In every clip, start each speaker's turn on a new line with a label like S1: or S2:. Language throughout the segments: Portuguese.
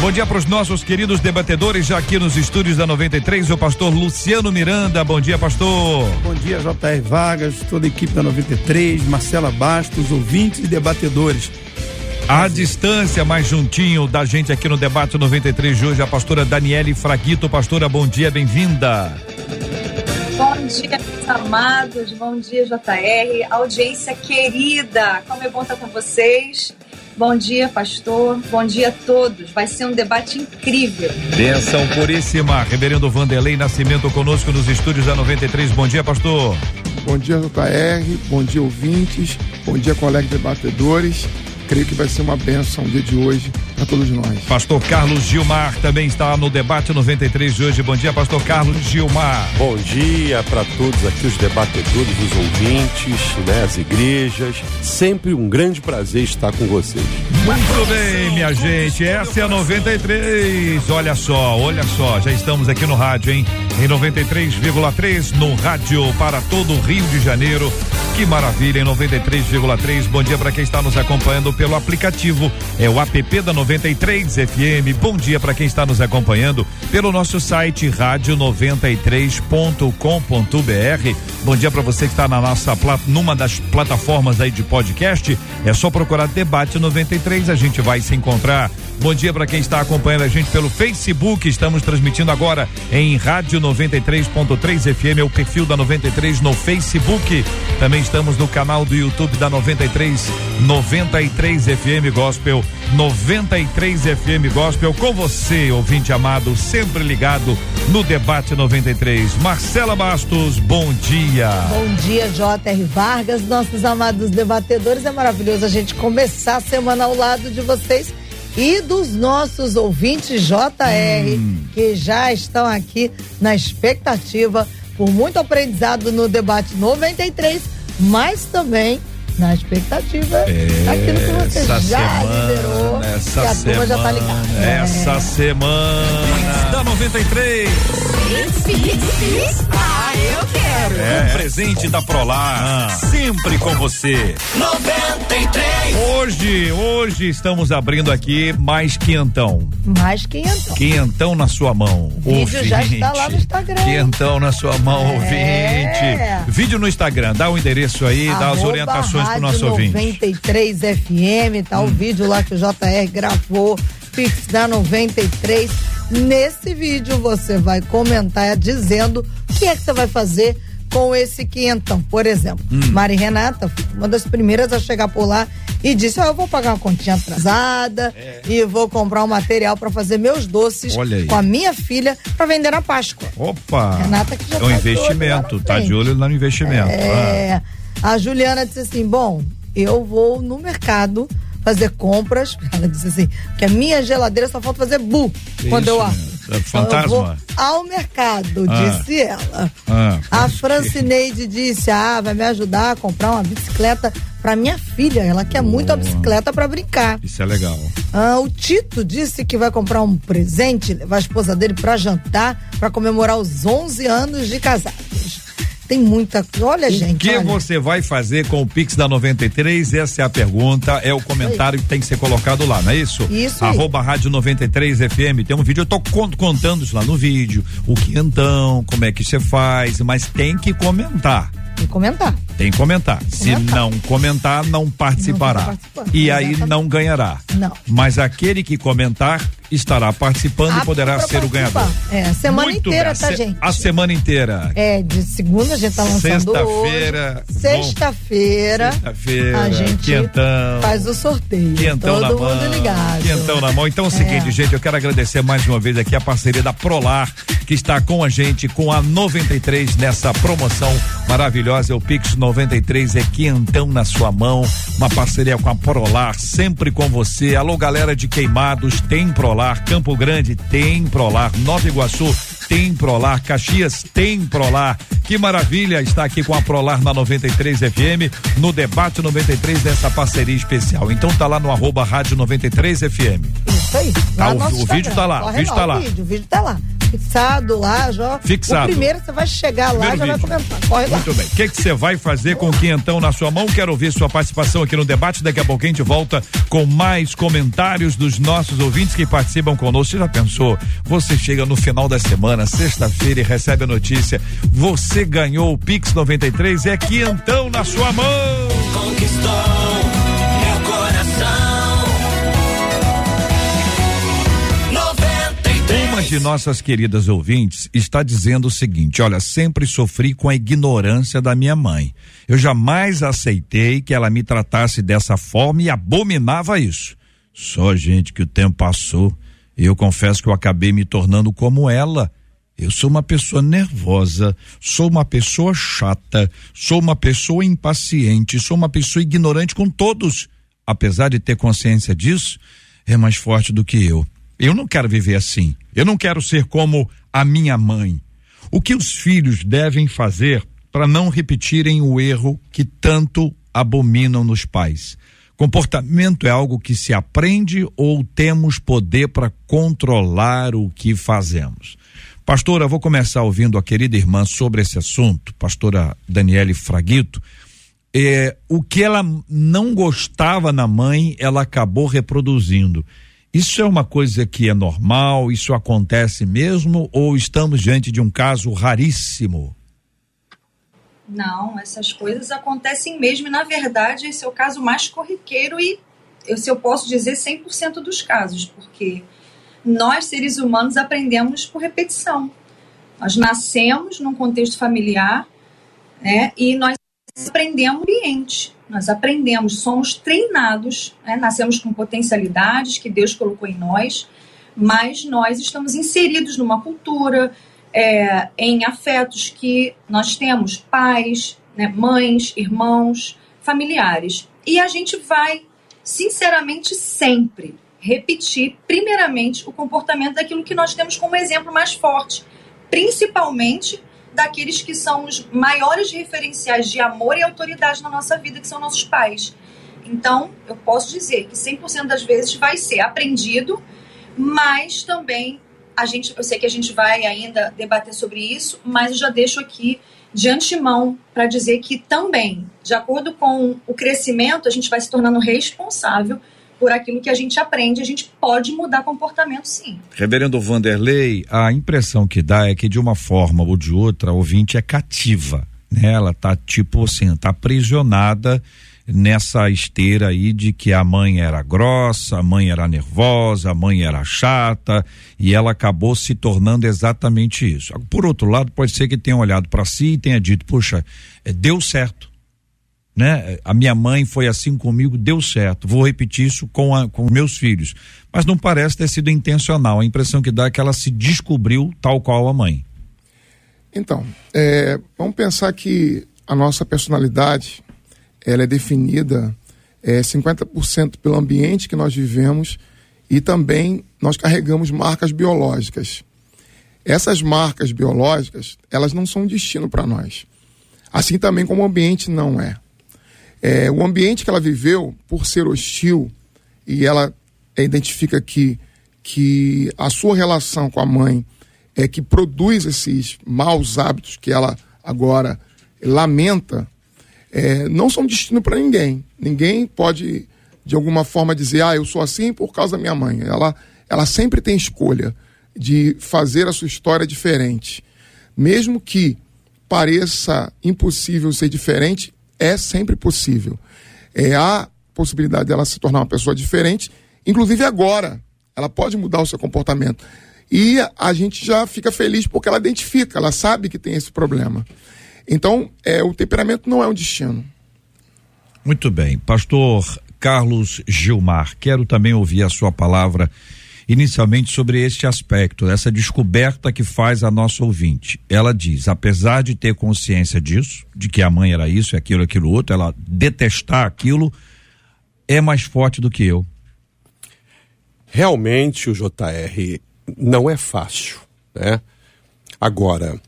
S1: Bom dia para os nossos queridos debatedores, já aqui nos estúdios da 93, o pastor Luciano Miranda. Bom dia, pastor.
S2: Bom dia, J.R. Vargas, toda a equipe da 93, Marcela Bastos, ouvintes e debatedores.
S1: À distância, mais juntinho da gente aqui no debate 93 de hoje, a pastora Daniele Fraguito. Pastora, bom dia, bem-vinda.
S3: Bom dia, amados. Bom dia, JR. Audiência querida. Como é bom estar com vocês. Bom dia, pastor. Bom dia a todos. Vai ser um debate incrível.
S1: Benção puríssima. Reverendo Vanderlei Nascimento conosco nos estúdios da 93. Bom dia, pastor.
S2: Bom dia, JR. Bom dia, ouvintes. Bom dia, colegas debatedores creio que vai ser uma benção o dia de hoje para todos nós.
S1: Pastor Carlos Gilmar também está no debate 93 de hoje. Bom dia, Pastor Carlos Gilmar.
S4: Bom dia para todos aqui, os debatedores, os ouvintes, né, as igrejas. Sempre um grande prazer estar com vocês.
S1: Muito bem, minha gente. Essa é a 93. Olha só, olha só. Já estamos aqui no rádio, hein? Em 93,3 no rádio para todo o Rio de Janeiro. Que maravilha, em 93,3. Bom dia para quem está nos acompanhando pelo aplicativo. É o app da 93 FM. Bom dia para quem está nos acompanhando pelo nosso site rádio93.com.br. Bom dia para você que está na nossa numa das plataformas aí de podcast. É só procurar Debate 93, a gente vai se encontrar. Bom dia para quem está acompanhando a gente pelo Facebook. Estamos transmitindo agora em Rádio 93.3 FM, é o perfil da 93 no Facebook. Também estamos no canal do YouTube da 93 93 FM Gospel, 93 FM Gospel com você, ouvinte amado, sempre ligado no debate 93. Marcela Bastos, bom dia.
S5: Bom dia, J.R. Vargas, nossos amados debatedores. É maravilhoso a gente começar a semana ao lado de vocês e dos nossos ouvintes JR, hum. que já estão aqui na expectativa por muito aprendizado no debate 93, mas também na expectativa é, daquilo que você já semana, liberou.
S1: Essa a semana, já tá ligada. Essa é. semana da 93.
S6: Ah, eu quero.
S1: É. Um presente da Prolar, ah. sempre com você.
S6: 93.
S1: Hoje, hoje estamos abrindo aqui mais quinhentão.
S5: Mais quinhentão.
S1: Quinhentão na sua mão.
S5: O vídeo ouvinte. já está lá no Instagram.
S1: Quinhentão na sua mão, é. ouvinte. Vídeo no Instagram, dá o um endereço aí, Arroba dá as orientações pro nosso ouvinte.
S5: 93 FM, tá hum. o vídeo lá que o JR gravou, Pix da 93. Nesse vídeo você vai comentar dizendo o que é que você vai fazer com esse quinhentão. Por exemplo, hum. Mari Renata, uma das primeiras a chegar por lá e disse: oh, eu vou pagar uma continha atrasada é. e vou comprar um material para fazer meus doces com a minha filha para vender na Páscoa.
S1: Opa!
S5: Renata que já
S1: é um investimento, tá de olho no investimento.
S5: É. Ah. A Juliana disse assim: bom, eu vou no mercado fazer compras. Ela disse assim, que a minha geladeira só falta fazer bu Isso, quando eu abro.
S1: É fantasma.
S5: ao mercado, ah. disse ela. Ah, a Francineide disse: Ah, vai me ajudar a comprar uma bicicleta para minha filha. Ela quer Boa. muito a bicicleta para brincar.
S1: Isso é legal.
S5: Ah, o Tito disse que vai comprar um presente, levar a esposa dele para jantar, para comemorar os 11 anos de casados. Tem muita. Olha,
S1: o
S5: gente.
S1: O que
S5: olha.
S1: você vai fazer com o Pix da 93? Essa é a pergunta. É o comentário que tem que ser colocado lá, não é isso?
S5: Isso.
S1: Arroba Rádio 93 FM. Tem um vídeo, eu tô contando isso lá no vídeo. O que então, como é que você faz, mas tem que comentar.
S5: Tem que comentar.
S1: Tem que comentar. Se não comentar, não participará. Não e aí não ganhará.
S5: Não.
S1: Mas aquele que comentar estará participando e poderá ser o ganhador.
S5: É, a semana
S1: Muito
S5: inteira,
S1: bem.
S5: tá, gente?
S1: A semana inteira.
S5: É, de segunda a gente tá lançando
S1: Sexta-feira.
S5: Sexta-feira.
S1: Sexta-feira,
S5: A gente
S1: quentão.
S5: faz o sorteio.
S1: Quentão na
S5: Todo
S1: mão.
S5: mundo ligado.
S1: Quentão na mão. Então é o seguinte,
S5: É.
S1: gente, eu quero agradecer mais uma vez aqui a parceria da Prolar, que está com a gente, com a 93 nessa promoção maravilhosa. O Pix 93 é quentão na sua mão. Uma parceria com a Prolar, sempre com você. Alô, galera de Queimados, tem Prolar. Campo Grande, tem Prolar. Nova Iguaçu, tem Prolar. Caxias, tem Prolar. Que maravilha estar aqui com a Prolar na 93 FM, no debate 93 dessa parceria especial. Então tá lá no arroba rádio 93 FM.
S5: Isso aí.
S1: Tá, o- o vídeo tá lá, o vídeo tá lá.
S5: O vídeo, o vídeo tá lá. Fixado lá, já.
S1: Fixado.
S5: O primeiro você vai chegar lá
S1: Primeiro
S5: já
S1: vídeo.
S5: vai comentar. Corre lá.
S1: Muito bem. O que você vai fazer com o quentão na sua mão? Quero ouvir sua participação aqui no debate. Daqui a pouco a gente volta com mais comentários dos nossos ouvintes que participam conosco. Você já pensou? Você chega no final da semana, sexta-feira, e recebe a notícia. Você ganhou o Pix 93. É quentão na sua mão.
S6: Conquistou meu coração. 93.
S1: Uma de nossas queridas ouvintes está dizendo o seguinte: olha, sempre sofri com a ignorância da minha mãe. Eu jamais aceitei que ela me tratasse dessa forma e abominava isso. Só, gente, que o tempo passou. Eu confesso que eu acabei me tornando como ela. Eu sou uma pessoa nervosa, sou uma pessoa chata, sou uma pessoa impaciente, sou uma pessoa ignorante com todos. Apesar de ter consciência disso, é mais forte do que eu. Eu não quero viver assim. Eu não quero ser como a minha mãe. O que os filhos devem fazer para não repetirem o erro que tanto abominam nos pais? Comportamento é algo que se aprende ou temos poder para controlar o que fazemos? Pastora, vou começar ouvindo a querida irmã sobre esse assunto, pastora Daniele Fraguito. É, o que ela não gostava na mãe, ela acabou reproduzindo. Isso é uma coisa que é normal? Isso acontece mesmo? Ou estamos diante de um caso raríssimo?
S3: Não, essas coisas acontecem mesmo e, na verdade, esse é o caso mais corriqueiro e, se eu posso dizer, 100% dos casos, porque nós, seres humanos, aprendemos por repetição. Nós nascemos num contexto familiar né, e nós aprendemos ambiente. Nós aprendemos, somos treinados, né, nascemos com potencialidades que Deus colocou em nós, mas nós estamos inseridos numa cultura, é, em afetos que nós temos pais, né, mães, irmãos, familiares. E a gente vai, sinceramente, sempre repetir, primeiramente, o comportamento daquilo que nós temos como exemplo mais forte, principalmente daqueles que são os maiores referenciais de amor e autoridade na nossa vida, que são nossos pais. Então, eu posso dizer que 100% das vezes vai ser aprendido, mas também a gente, eu sei que a gente vai ainda debater sobre isso, mas eu já deixo aqui de antemão para dizer que também, de acordo com o crescimento, a gente vai se tornando responsável por aquilo que a gente aprende, a gente pode mudar comportamento sim.
S1: Reverendo Vanderlei, a impressão que dá é que de uma forma ou de outra a ouvinte é cativa, né? Ela tá tipo assim, tá aprisionada nessa esteira aí de que a mãe era grossa, a mãe era nervosa, a mãe era chata e ela acabou se tornando exatamente isso. Por outro lado, pode ser que tenha olhado para si e tenha dito, puxa, eh, deu certo né? A minha mãe foi assim comigo, deu certo. Vou repetir isso com, a, com meus filhos. Mas não parece ter sido intencional. A impressão que dá é que ela se descobriu tal qual a mãe.
S2: Então, é, vamos pensar que a nossa personalidade ela é definida é, 50% pelo ambiente que nós vivemos e também nós carregamos marcas biológicas. Essas marcas biológicas, elas não são um destino para nós. Assim também como o ambiente não é. É. O ambiente que ela viveu, por ser hostil, e ela identifica que, que a sua relação com a mãe é que produz esses maus hábitos que ela agora lamenta, é, não são destino para ninguém. Ninguém pode, de alguma forma, dizer, ah, eu sou assim por causa da minha mãe. Ela, ela sempre tem escolha de fazer a sua história diferente. Mesmo que pareça impossível ser diferente, é sempre possível. É, há possibilidade dela se tornar uma pessoa diferente, inclusive agora. ela pode mudar o seu comportamento. E a, gente já fica feliz porque ela identifica, ela sabe que tem esse problema. Então, é, o temperamento não é um destino.
S1: Muito bem. Pastor Carlos Gilmar, quero também ouvir a sua palavra inicialmente sobre este aspecto, essa descoberta que faz a nossa ouvinte. Ela diz, apesar de ter consciência disso, de que a mãe era isso, aquilo, aquilo outro, ela detestar aquilo, é mais forte do que eu.
S4: Realmente o JR não é fácil, né? Agora,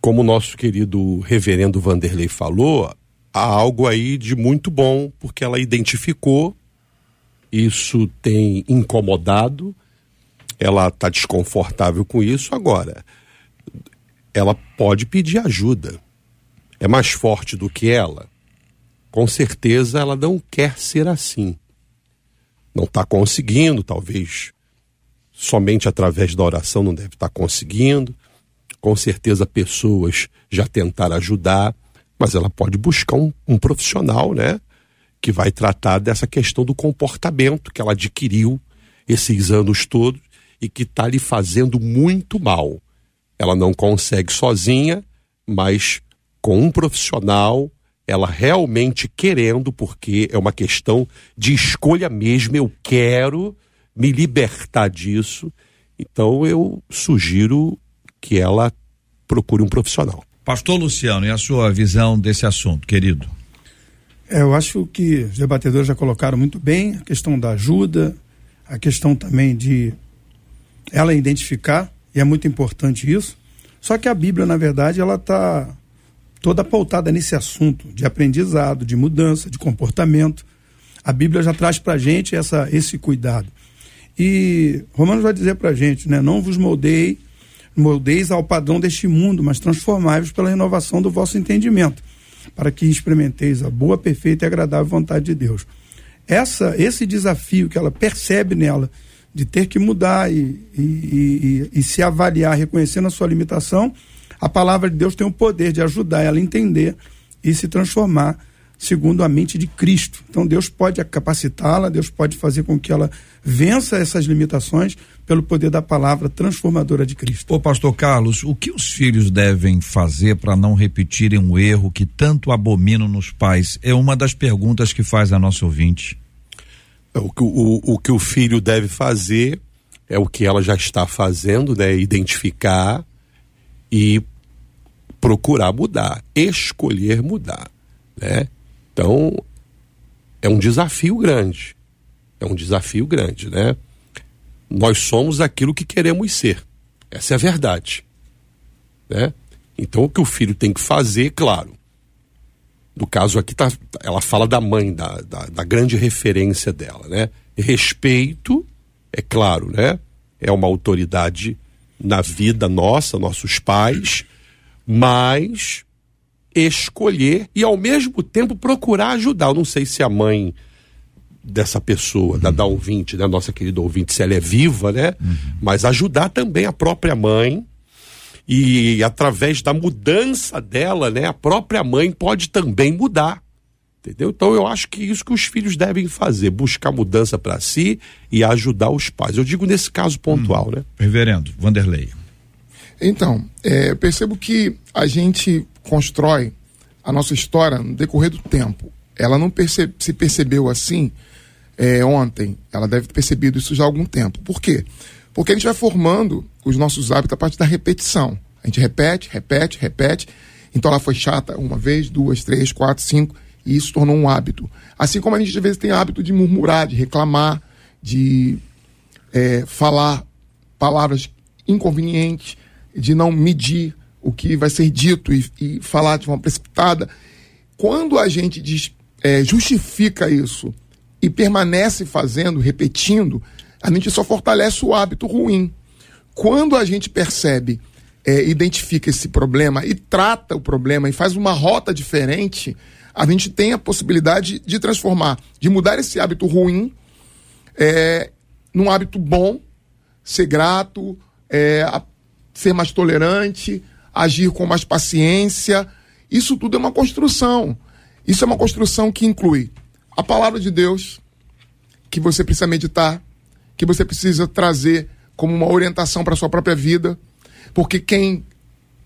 S4: como o nosso querido reverendo Vanderlei falou, há algo aí de muito bom, porque ela identificou, isso tem incomodado, ela está desconfortável com isso. Agora, ela pode pedir ajuda. É mais forte do que ela? Com certeza ela não quer ser assim. Não está conseguindo, talvez somente através da oração não deve estar tá conseguindo. Com certeza pessoas já tentaram ajudar, mas ela pode buscar um, um profissional, né? Que vai tratar dessa questão do comportamento que ela adquiriu esses anos todos e que está lhe fazendo muito mal. Ela não consegue sozinha, mas com um profissional, ela realmente querendo, porque é uma questão de escolha mesmo, eu quero me libertar disso. Então eu sugiro que ela procure um profissional.
S1: Pastor Luciano, e a sua visão desse assunto, querido?
S7: É, eu acho que os debatedores já colocaram muito bem a questão da ajuda, a questão também de ela identificar, e é muito importante isso. Só que a Bíblia, na verdade, ela está toda pautada nesse assunto de aprendizado, de mudança, de comportamento. A Bíblia já traz para gente essa, esse cuidado. E Romanos vai dizer para gente, né? Não vos moldei, moldeis ao padrão deste mundo, mas transformai-vos pela renovação do vosso entendimento, para que experimenteis a boa, perfeita e agradável vontade de Deus. Essa, esse desafio que ela percebe nela de ter que mudar e, e, e, e, se avaliar, reconhecendo a sua limitação, a palavra de Deus tem o poder de ajudar ela a entender e se transformar segundo a mente de Cristo. Então Deus pode capacitá-la, Deus pode fazer com que ela vença essas limitações pelo poder da palavra transformadora de Cristo.
S1: Ô pastor Carlos, o que os filhos devem fazer para não repetirem um erro que tanto abominam nos pais? É uma das perguntas que faz a nossa ouvinte.
S4: O, o, o que o filho deve fazer é o que ela já está fazendo, né? Identificar e procurar mudar, escolher mudar, né? Então, é um desafio grande. É um desafio grande, né? Nós somos aquilo que queremos ser. Essa é a verdade, né? Então, o que o filho tem que fazer, claro, no caso aqui, tá, ela fala da mãe, da, da, da grande referência dela, né? Respeito, é claro, né? É uma autoridade na vida nossa, nossos pais, mas escolher e ao mesmo tempo procurar ajudar. Eu não sei se a mãe dessa pessoa, uhum. da, da ouvinte, da nossa querida ouvinte, se ela é viva, né? Uhum. Mas ajudar também a própria mãe e através da mudança dela, né, a própria mãe pode também mudar. Entendeu? Então eu acho que isso que os filhos devem fazer, buscar mudança para si e ajudar os pais. Eu digo nesse caso pontual, hum. né?
S1: Reverendo Vanderlei.
S2: Então, é, eu percebo que a gente constrói a nossa história no decorrer do tempo. Ela não percebe, se percebeu assim é, ontem, ela deve ter percebido isso já há algum tempo. Por quê? Porque a gente vai formando os nossos hábitos a partir da repetição. A gente repete, repete, repete. Então ela foi chata uma vez, duas, três, quatro, cinco, e isso tornou um hábito. Assim como a gente às vezes tem hábito de murmurar, de reclamar, de é, falar palavras inconvenientes, de não medir o que vai ser dito e, e falar de forma precipitada. Quando a gente diz, é, justifica isso e permanece fazendo, repetindo, a gente só fortalece o hábito ruim. Quando a gente percebe, é, identifica esse problema e trata o problema e faz uma rota diferente, a gente tem a possibilidade de transformar, de mudar esse hábito ruim é, num hábito bom, ser grato, é, ser mais tolerante, agir com mais paciência. Isso tudo é uma construção. Isso é uma construção que inclui a palavra de Deus, que você precisa meditar, que você precisa trazer como uma orientação para sua própria vida, porque quem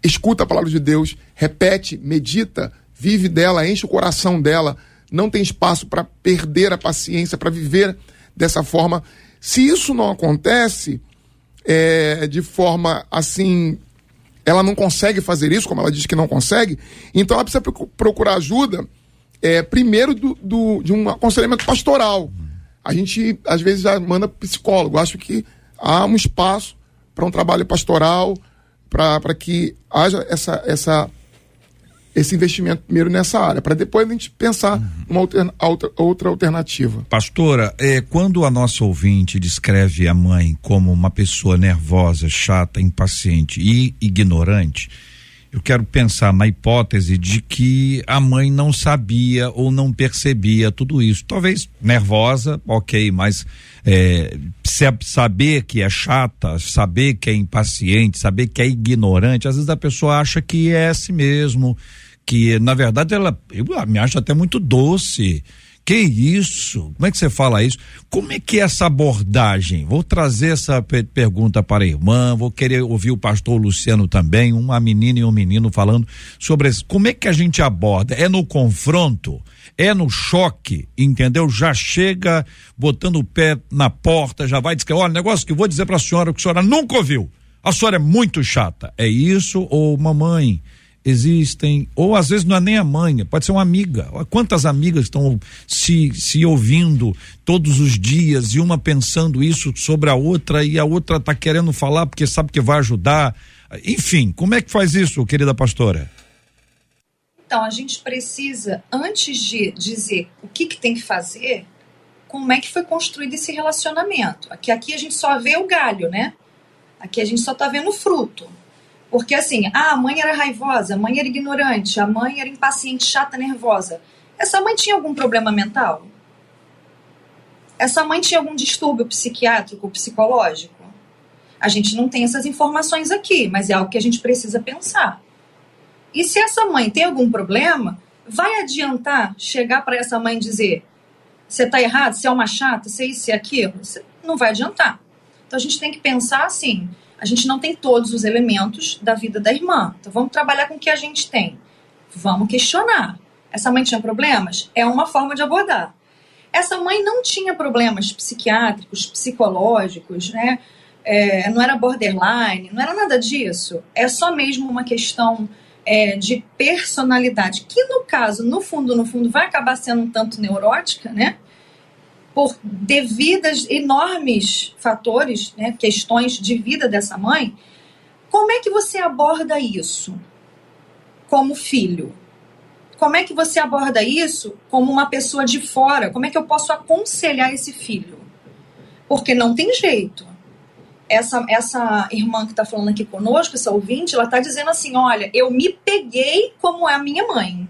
S2: escuta a palavra de Deus, repete, medita, vive dela, enche o coração dela, não tem espaço para perder a paciência, para viver dessa forma. Se isso não acontece é, de forma assim, ela não consegue fazer isso, como ela diz que não consegue, então ela precisa procurar ajuda, é, primeiro do, do, de um aconselhamento pastoral. A gente, às vezes, já manda psicólogo. Acho que há um espaço para um trabalho pastoral, para que haja essa, essa, esse investimento primeiro nessa área, para depois a gente pensar uhum. uma outra, outra alternativa.
S1: Pastora, é, quando a nossa ouvinte descreve a mãe como uma pessoa nervosa, chata, impaciente e ignorante, eu quero pensar na hipótese de que a mãe não sabia ou não percebia tudo isso. Talvez nervosa, ok, mas é, saber que é chata, saber que é impaciente, saber que é ignorante, às vezes a pessoa acha que é assim mesmo, que na verdade ela eu me acho até muito doce que isso? Como é que você fala isso? Como é que é essa abordagem? Vou trazer essa pergunta para a irmã, vou querer ouvir o pastor Luciano também, uma menina e um menino falando sobre isso. Como é que a gente aborda? É no confronto? É no choque, entendeu? Já chega botando o pé na porta, já vai dizer, olha, negócio que eu vou dizer para a senhora que a senhora nunca ouviu. A senhora é muito chata. É isso ou mamãe? Existem, ou às vezes não é nem a mãe, pode ser uma amiga. Quantas amigas estão se, se ouvindo todos os dias e uma pensando isso sobre a outra e a outra está querendo falar porque sabe que vai ajudar. Enfim, como é que faz isso, querida pastora?
S3: Então, a gente precisa, antes de dizer o que, que tem que fazer, como é que foi construído esse relacionamento. Aqui, aqui a gente só vê o galho, né? Aqui a gente só está vendo o fruto. Porque assim, ah, a mãe era raivosa, a mãe era ignorante, a mãe era impaciente, chata, nervosa. Essa mãe tinha algum problema mental? Essa mãe tinha algum distúrbio psiquiátrico, psicológico? A gente não tem essas informações aqui, mas é algo que a gente precisa pensar. E se essa mãe tem algum problema, vai adiantar chegar para essa mãe e dizer: você está errado, você é uma chata, você é isso e aquilo? Não vai adiantar. Então a gente tem que pensar assim: a gente não tem todos os elementos da vida da irmã. Então vamos trabalhar com o que a gente tem. Vamos questionar. Essa mãe tinha problemas? É uma forma de abordar. Essa mãe não tinha problemas psiquiátricos, psicológicos, né? É, não era borderline, não era nada disso. É só mesmo uma questão é, de personalidade, que no caso, no fundo, no fundo, vai acabar sendo um tanto neurótica, né? Por devidas enormes fatores, né, questões de vida dessa mãe, como é que você aborda isso como filho? Como é que você aborda isso como uma pessoa de fora? Como é que eu posso aconselhar esse filho? Porque não tem jeito. Essa, essa irmã que está falando aqui conosco, essa ouvinte, ela está dizendo assim: olha, eu me peguei como é a minha mãe.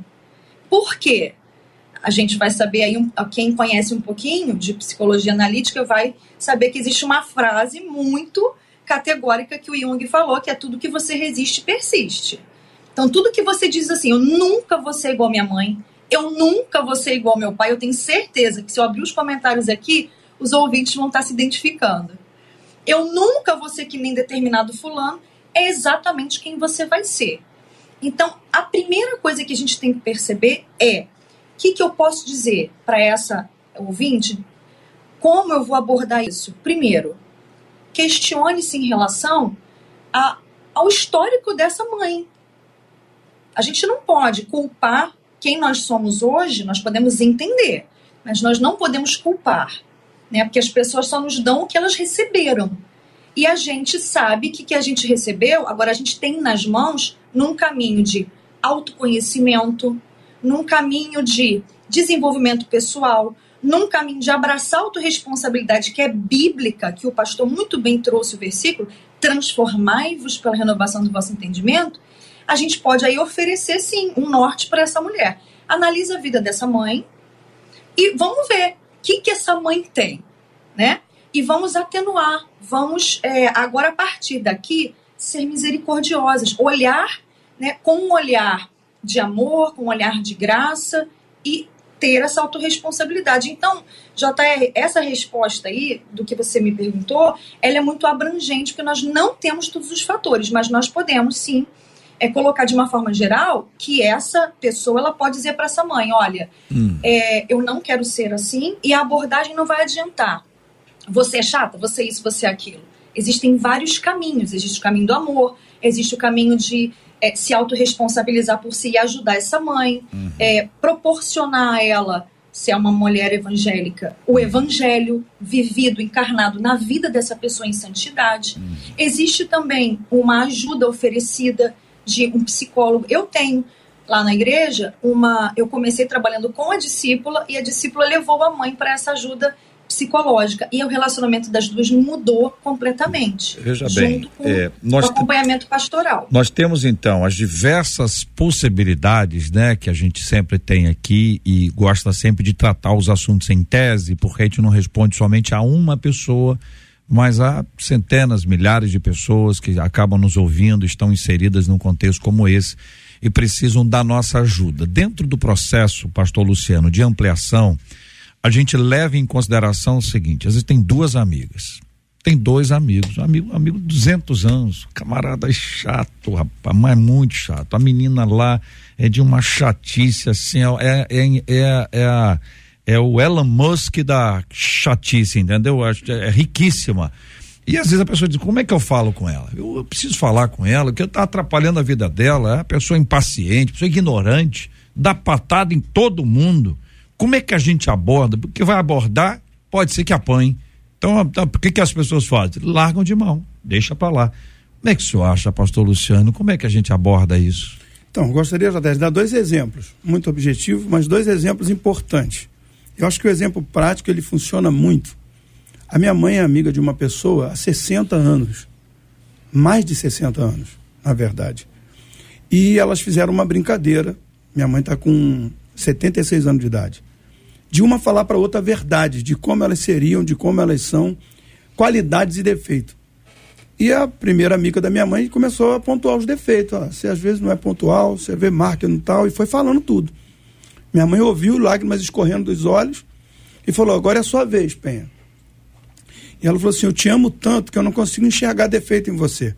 S3: Por quê? A gente vai saber aí, um, quem conhece um pouquinho de psicologia analítica vai saber que existe uma frase muito categórica que o Jung falou, que é tudo que você resiste persiste. Então, tudo que você diz assim, eu nunca vou ser igual minha mãe, eu nunca vou ser igual meu pai, eu tenho certeza que se eu abrir os comentários aqui, os ouvintes vão estar se identificando. Eu nunca vou ser que nem determinado fulano, é exatamente quem você vai ser. Então, a primeira coisa que a gente tem que perceber é que, que eu posso dizer para essa ouvinte? Como eu vou abordar isso? Primeiro, questione-se em relação a, ao histórico dessa mãe. A gente não pode culpar quem nós somos hoje, nós podemos entender, mas nós não podemos culpar, né? Porque as pessoas só nos dão o que elas receberam. E a gente sabe que que a gente recebeu, agora a gente tem nas mãos num caminho de autoconhecimento, num caminho de desenvolvimento pessoal, num caminho de abraçar a autorresponsabilidade que é bíblica, que o pastor muito bem trouxe o versículo, transformai-vos pela renovação do vosso entendimento, a gente pode aí oferecer sim um norte para essa mulher. Analisa a vida dessa mãe e vamos ver o que, que essa mãe tem, né? E vamos atenuar, vamos é, agora a partir daqui ser misericordiosas, olhar né, com um olhar de amor, com um olhar de graça e ter essa autorresponsabilidade. Então, JR, essa resposta aí, do que você me perguntou, ela é muito abrangente, porque nós não temos todos os fatores, mas nós podemos sim é colocar de uma forma geral que essa pessoa ela pode dizer para essa mãe, olha,
S1: Hum.
S3: é, eu não quero ser assim e a abordagem não vai adiantar. Você é chata, você é isso, você é aquilo. Existem vários caminhos. Existe o caminho do amor, existe o caminho de é, se autorresponsabilizar por si e ajudar essa mãe, é, proporcionar a ela, se é uma mulher evangélica, o evangelho vivido, encarnado na vida dessa pessoa em santidade. Existe também uma ajuda oferecida de um psicólogo. Eu tenho lá na igreja uma. Eu comecei trabalhando com a discípula e a discípula levou a mãe para essa ajuda psicológica e o relacionamento das duas mudou completamente.
S1: Veja
S3: junto
S1: bem,
S3: com
S1: é, nós
S3: o acompanhamento pastoral.
S1: Nós temos então as diversas possibilidades, né, que a gente sempre tem aqui e gosta sempre de tratar os assuntos em tese, porque a gente não responde somente a uma pessoa, mas há centenas, milhares de pessoas que acabam nos ouvindo, estão inseridas num contexto como esse e precisam da nossa ajuda. Dentro do processo, pastor Luciano, de ampliação, a gente leva em consideração o seguinte: às vezes tem duas amigas, tem dois amigos, um amigo, amigo de 200 anos, camarada é chato, rapaz, mas é muito chato. A menina lá é de uma chatice assim, é, é, é, é, a- é o Elon Musk da chatice, entendeu? Que É riquíssima. E às vezes a pessoa diz: como é que eu falo com ela? Eu, eu preciso falar com ela, porque tá atrapalhando a vida dela, é uma pessoa impaciente, pessoa ignorante, dá patada em todo mundo. Como é que a gente aborda? Porque vai abordar, pode ser que apanhe. Então, por que, que as pessoas fazem? Largam de mão, deixa pra lá. Como é que o senhor acha, pastor Luciano? Como é que a gente aborda isso?
S7: Então, gostaria de dar dois exemplos, muito objetivos, mas dois exemplos importantes. Eu acho que o exemplo prático ele funciona muito. A minha mãe é amiga de uma pessoa há 60 anos, mais de 60 anos, na verdade. E elas fizeram uma brincadeira. Minha mãe está com 76 anos de idade. De uma falar para outra a verdade, de como elas seriam, de como elas são, qualidades e defeitos. E a primeira amiga da minha mãe começou a pontuar os defeitos. Ó, você às vezes não é pontual, você vê marca no tal, e foi falando tudo. Minha mãe ouviu lágrimas escorrendo dos olhos e falou: Agora é a sua vez, Penha. E ela falou assim: Eu te amo tanto que eu não consigo enxergar defeito em você.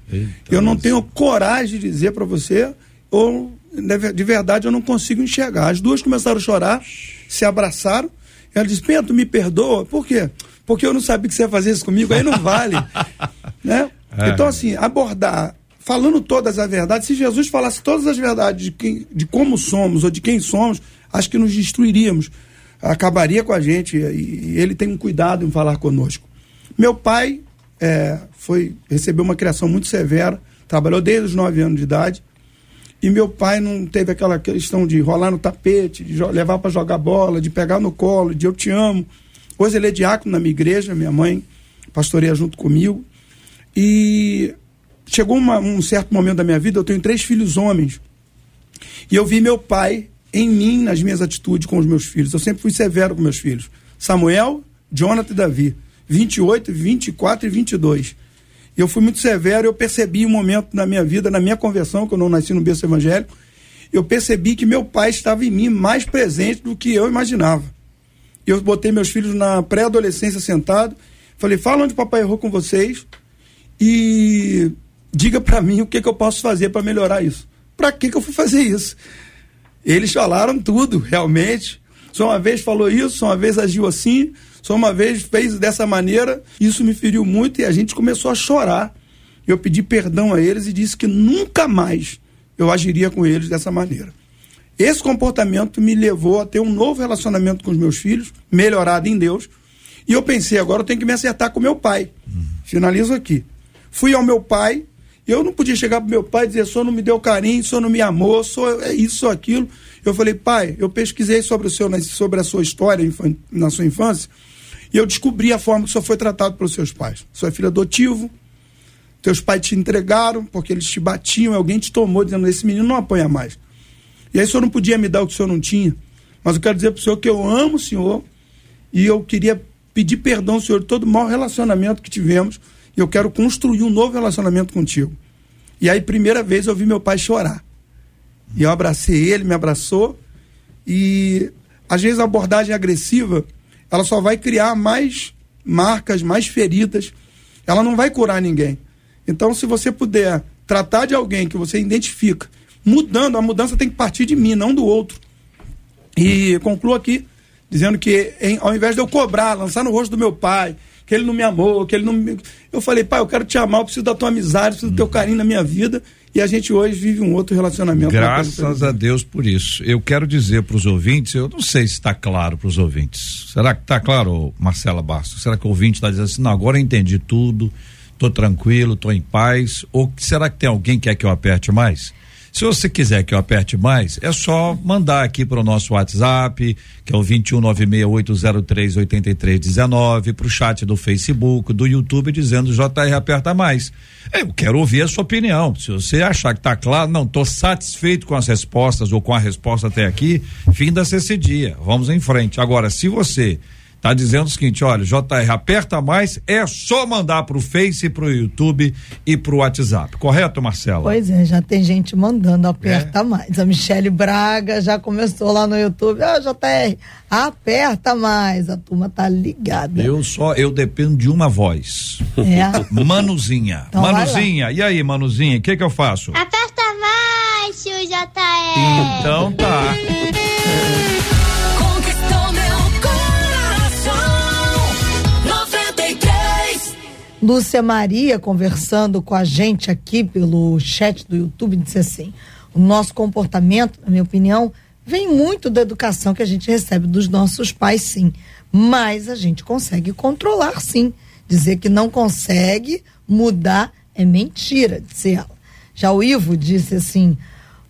S7: eu não tenho coragem de dizer para você, ou de de verdade eu não consigo enxergar. As duas começaram a chorar, se abraçaram. Ela disse: tu me perdoa? Por quê? Porque eu não sabia que você ia fazer isso comigo, aí não vale. né?
S1: É.
S7: Então, assim, abordar, falando todas as verdades, se Jesus falasse todas as verdades de, quem, de como somos ou de quem somos, acho que nos destruiríamos. Acabaria com a gente e, e ele tem um cuidado em falar conosco. Meu pai é, foi recebeu uma criação muito severa, trabalhou desde os 9 anos de idade. E meu pai não teve aquela questão de rolar no tapete, de levar para jogar bola, de pegar no colo, de eu te amo. Hoje ele é diácono na minha igreja, minha mãe pastoreia junto comigo. E chegou uma- um certo momento da minha vida, eu tenho três filhos homens. E eu vi meu pai em mim, nas minhas atitudes com os meus filhos. Eu sempre fui severo com meus filhos. Samuel, Jonathan e Davi. 28, 24 e 22. Eu fui muito severo, eu percebi um momento na minha vida, na minha conversão, que eu não nasci no berço evangélico, eu percebi que meu pai estava em mim mais presente do que eu imaginava. Eu botei meus filhos na pré-adolescência sentado, falei, fala onde o papai errou com vocês e diga para mim o que, que eu posso fazer para melhorar isso. Para que, que eu fui fazer isso? Eles falaram tudo, realmente. Só uma vez falou isso, só uma vez agiu assim, só uma vez fez dessa maneira. Isso me feriu muito e a gente começou a chorar. Eu pedi perdão a eles e disse que nunca mais eu agiria com eles dessa maneira. Esse comportamento me levou a ter um novo relacionamento com os meus filhos, melhorado em Deus. E eu pensei, agora eu tenho que me acertar com meu pai. Finalizo aqui. Fui ao meu pai, eu não podia chegar pro meu pai e dizer, o senhor não me deu carinho, o senhor não me amou, o senhor é isso ou aquilo. Eu falei, pai, eu pesquisei sobre o seu, sobre a sua história na sua infância, e eu descobri a forma que o senhor foi tratado pelos seus pais. O senhor é filho adotivo, teus pais te entregaram porque eles te batiam, alguém te tomou dizendo, esse menino não apanha mais. E aí o senhor não podia me dar o que o senhor não tinha. Mas eu quero dizer para o senhor que eu amo o senhor e eu queria pedir perdão senhor de todo o mau relacionamento que tivemos e eu quero construir um novo relacionamento contigo. E aí, primeira vez, eu vi meu pai chorar. E eu abracei ele, me abraçou e às vezes a abordagem agressiva, ela só vai criar mais marcas, mais feridas. Ela não vai curar ninguém. Então, se você puder tratar de alguém que você identifica, mudando, a mudança tem que partir de mim, não do outro. E concluo aqui dizendo que em, ao invés de eu cobrar, lançar no rosto do meu pai, que ele não me amou, que ele não me... Eu falei, pai, eu quero te amar, eu preciso da tua amizade, preciso do teu carinho na minha vida. E a gente hoje vive um outro relacionamento.
S1: Graças a Deus por isso. Eu quero dizer para os ouvintes, eu não sei se está claro para os ouvintes. Será que está claro, Marcela Bastos? Será que o ouvinte está dizendo assim, não, agora eu entendi tudo, estou tranquilo, estou em paz? Ou será que tem alguém que quer que eu aperte mais? Se você quiser que eu aperte mais, é só mandar aqui para o nosso WhatsApp, que é o 21968038319, para o chat do Facebook, do YouTube, dizendo JR aperta mais. Eu quero ouvir a sua opinião. Se você achar que está claro, não, estou satisfeito com as respostas ou com a resposta até aqui, finda-se esse dia. Vamos em frente. Agora, se você Tá dizendo o seguinte, olha, JR, aperta mais, é só mandar pro Face, pro YouTube e pro WhatsApp. Correto, Marcela?
S5: Pois é, já tem gente mandando aperta é. mais. A Michele Braga já começou lá no YouTube. Ah, JR, aperta mais. A turma tá ligada.
S1: Eu só, eu dependo de uma voz. É. Manuzinha. Então Manuzinha, e aí, Manuzinha, o que que eu faço?
S8: Aperta mais, JR.
S1: Então tá.
S5: Lúcia Maria, conversando com a gente aqui pelo chat do YouTube, disse assim: o nosso comportamento, na minha opinião, vem muito da educação que a gente recebe dos nossos pais, sim. Mas a gente consegue controlar, sim. Dizer que não consegue mudar é mentira, disse ela. Já o Ivo disse assim: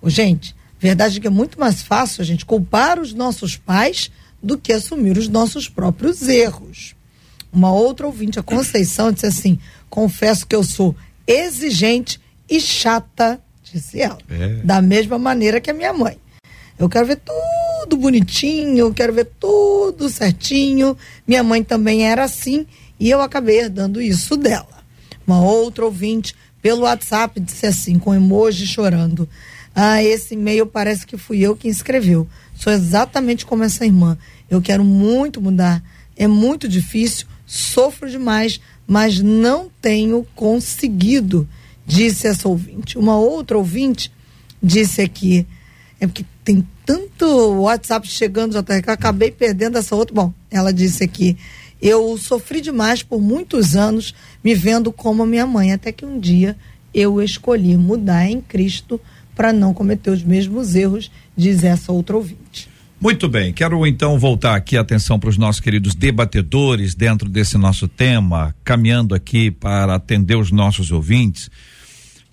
S5: oh, gente, verdade é que é muito mais fácil a gente culpar os nossos pais do que assumir os nossos próprios erros. Uma outra ouvinte, a Conceição, disse assim: confesso que eu sou exigente e chata, disse ela. É. Da mesma maneira que a minha mãe. Eu quero ver tudo bonitinho, eu quero ver tudo certinho. Minha mãe também era assim e eu acabei herdando isso dela. Uma outra ouvinte, pelo WhatsApp, disse assim, com emoji chorando. Ah, esse e-mail parece que fui eu que escreveu. Sou exatamente como essa irmã. Eu quero muito mudar. É muito difícil sofro demais, mas não tenho conseguido, disse essa ouvinte. Uma outra ouvinte disse aqui, é porque tem tanto WhatsApp chegando, já que eu acabei perdendo essa outra. Bom, ela disse aqui, eu sofri demais por muitos anos me vendo como a minha mãe, até que um dia eu escolhi mudar em Cristo para não cometer os mesmos erros, diz essa outra ouvinte.
S1: Muito bem, quero então voltar aqui a atenção para os nossos queridos debatedores dentro desse nosso tema, caminhando aqui para atender os nossos ouvintes.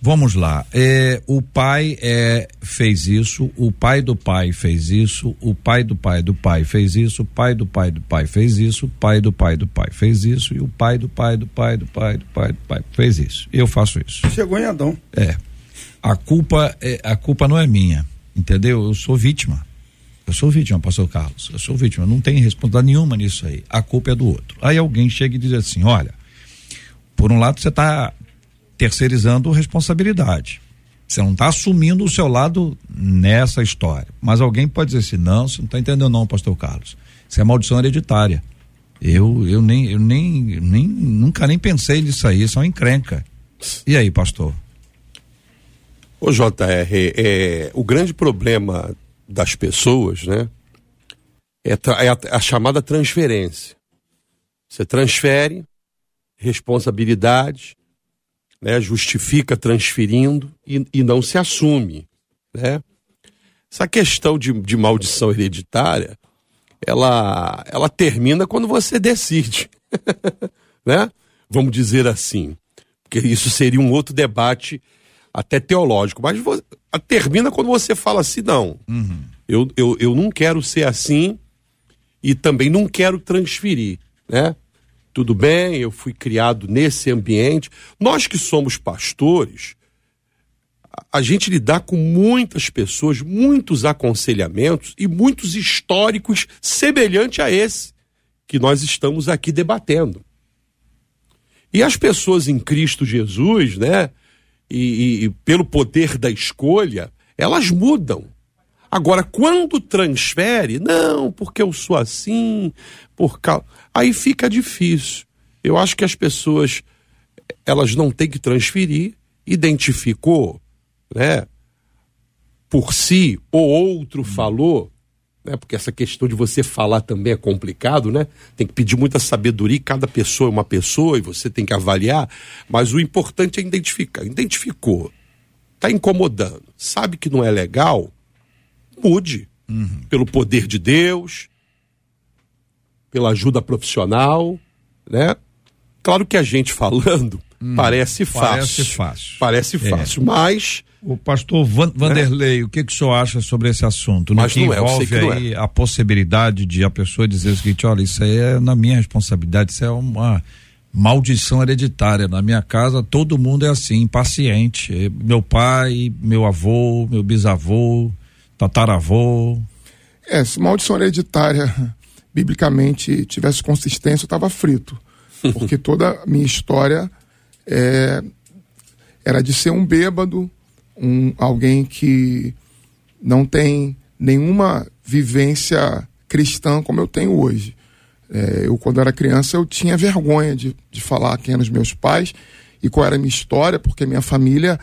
S1: Vamos lá. É, o pai é, fez isso, o pai do pai fez isso, o pai do pai do pai fez isso, o pai do pai do pai fez isso, o pai do pai do pai fez isso e o pai do pai do pai do pai do pai do pai fez isso. Eu faço isso.
S7: Chegou em Adão.
S1: É. A culpa é, a culpa não é minha, entendeu? Eu sou vítima. Eu sou vítima, pastor Carlos. Eu sou vítima. Não tem responsabilidade nenhuma nisso aí. A culpa é do outro. Aí alguém chega e diz assim: olha, por um lado você está terceirizando responsabilidade. Você não está assumindo o seu lado nessa história. Mas alguém pode dizer assim: não, você não está entendendo, não, pastor Carlos. Isso é maldição hereditária. Eu, eu, nem, eu nem, nem, nunca nem pensei nisso aí, isso é uma encrenca. E aí, pastor?
S4: Ô, JR, é, o grande problema das pessoas, né? É, é a, a chamada transferência. Você transfere responsabilidade, né? Justifica transferindo e, e não se assume, né? Essa questão de, de maldição hereditária, ela, ela termina quando você decide, né? Vamos dizer assim, porque isso seria um outro debate até teológico, mas termina quando você fala assim, não, uhum. eu, eu, eu não quero ser assim e também não quero transferir, né? Tudo bem, eu fui criado nesse ambiente. Nós que somos pastores, a gente lidar com muitas pessoas, muitos aconselhamentos e muitos históricos semelhante a esse que nós estamos aqui debatendo. E as pessoas em Cristo Jesus, né? E, e, pelo poder da escolha, elas mudam. Agora, quando transfere, não, porque eu sou assim, por causa. Aí fica difícil. Eu acho que as pessoas elas não têm que transferir, identificou, né? Por si, ou outro falou, né? Porque essa questão de você falar também é complicado, né? Tem que pedir muita sabedoria, cada pessoa é uma pessoa e você tem que avaliar, mas o importante é identificar. Identificou, tá incomodando, sabe que não é legal, mude. Pelo poder de Deus, pela ajuda profissional, né? Claro que a gente falando parece fácil.
S1: parece fácil.
S4: Parece
S1: É.
S4: fácil, mas
S1: O pastor Van- Vanderlei, o que, que o senhor acha sobre esse assunto? No
S4: Mas
S1: que
S4: não é, eu sei
S1: envolve
S4: não
S1: aí a possibilidade de a pessoa dizer o seguinte, olha, isso aí é na minha responsabilidade, isso é uma maldição hereditária. Na minha casa todo mundo é assim, impaciente. Meu pai, meu avô, meu bisavô, tataravô.
S2: É, se maldição hereditária, biblicamente, tivesse consistência, eu estava frito. Porque toda a minha história é, era de ser um bêbado, um, alguém que não tem nenhuma vivência cristã como eu tenho hoje. É, eu, quando era criança, eu tinha vergonha de, de falar quem eram os meus pais e qual era a minha história, porque minha família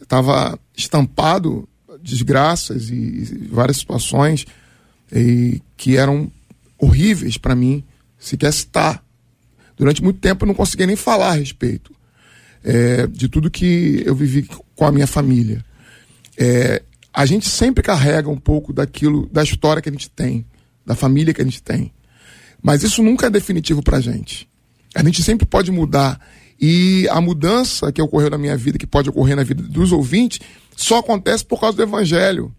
S2: estava estampado desgraças e, e várias situações e que eram horríveis para mim sequer citar. Durante muito tempo eu não conseguia nem falar a respeito é, de tudo que eu vivi com a minha família. É, a gente sempre carrega um pouco daquilo, da história que a gente tem, da família que a gente tem. Mas isso nunca é definitivo pra gente. A gente sempre pode mudar. E a mudança que ocorreu na minha vida, que pode ocorrer na vida dos ouvintes, só acontece por causa do evangelho.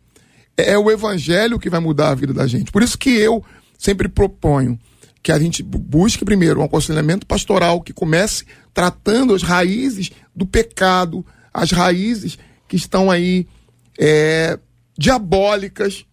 S2: É o evangelho que vai mudar a vida da gente. Por isso que eu sempre proponho que a gente bu- busque primeiro um aconselhamento pastoral que comece tratando as raízes do pecado, as raízes que estão aí é, diabólicas,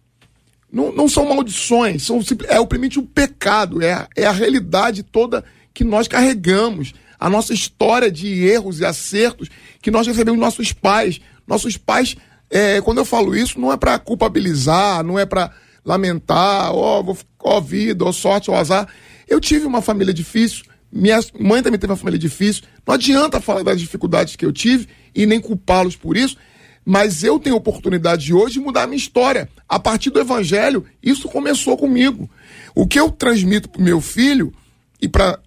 S2: não, não são maldições, são é simplesmente um pecado, é, a- é a realidade toda que nós carregamos, a nossa história de erros e acertos que nós recebemos nossos pais. Nossos pais, é, quando eu falo isso, não é para culpabilizar, não é para lamentar, ó, vou- ó vida, ó sorte, ó azar. Eu tive uma família difícil, minha mãe também teve uma família difícil. Não adianta falar das dificuldades que eu tive e nem culpá-los por isso, mas eu tenho oportunidade de hoje de mudar a minha história. A partir do evangelho, isso começou comigo. O que eu transmito para meu filho e para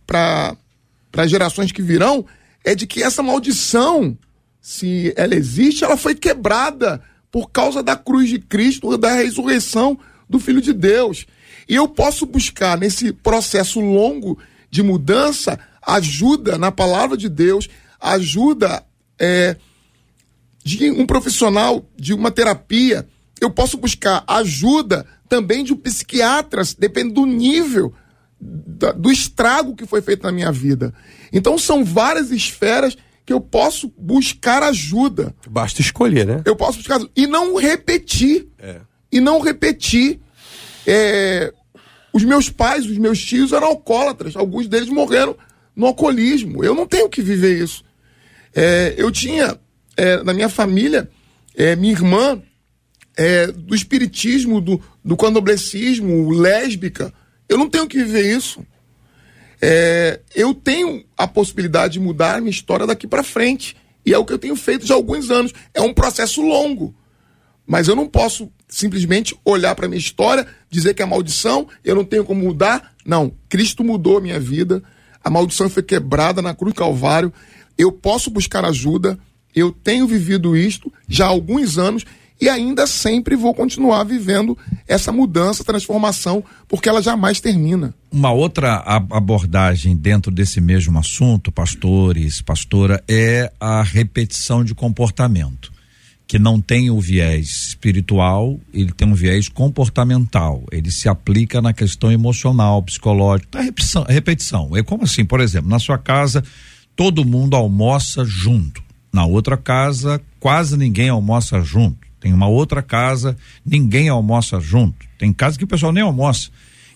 S2: as gerações que virão é de que essa maldição, se ela existe, ela foi quebrada por causa da cruz de Cristo, da ressurreição do Filho de Deus. E eu posso buscar nesse processo longo de mudança ajuda na palavra de Deus, ajuda é, de um profissional, de uma terapia. Eu posso buscar ajuda também de um psiquiatra, depende do nível, do estrago que foi feito na minha vida. Então são várias esferas que eu posso buscar ajuda.
S4: basta escolher, né?
S2: Eu posso buscar e não repetir. E não repetir. É, os meus pais, os meus tios eram alcoólatras. Alguns deles morreram no alcoolismo. Eu não tenho que viver isso. É, eu tinha é, na minha família é, minha irmã é, do espiritismo, do, do lésbica. Eu não tenho que viver isso. É, eu tenho a possibilidade de mudar a minha história daqui para frente. E é o que eu tenho feito já há alguns anos. É um processo longo. Mas eu não posso simplesmente olhar para minha história, dizer que é maldição, eu não tenho como mudar. Não, Cristo mudou a minha vida. A maldição foi quebrada na cruz do Calvário. Eu posso buscar ajuda. Eu tenho vivido isto já há alguns anos e ainda sempre vou continuar vivendo essa mudança, transformação, porque ela jamais termina.
S1: Uma outra abordagem dentro desse mesmo assunto, pastores, pastora, é a repetição de comportamento, que não tem o viés espiritual, ele tem um viés comportamental. Ele se aplica na questão emocional, psicológica, a repetição, repetição. É como assim, por exemplo, na sua casa todo mundo almoça junto. Na outra casa, quase ninguém almoça junto. Tem uma outra casa, ninguém almoça junto. Tem casa que o pessoal nem almoça.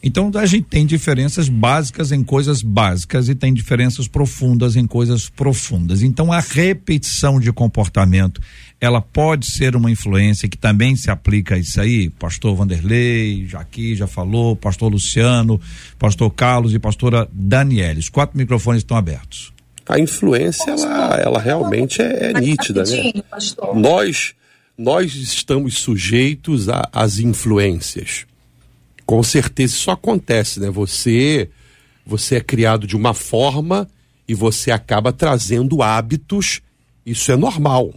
S1: Então a gente tem diferenças básicas em coisas básicas e tem diferenças profundas em coisas profundas. Então a repetição de comportamento, ela pode ser uma influência que também se aplica a isso aí. Pastor Vanderlei, já aqui já falou, pastor Luciano, pastor Carlos e pastora Daniele. Os quatro microfones estão abertos.
S4: A influência, ela, ela realmente é, é nítida, né? Nós, nós estamos sujeitos às influências. Com certeza isso acontece, né? Você, você é criado de uma forma e você acaba trazendo hábitos. Isso é normal.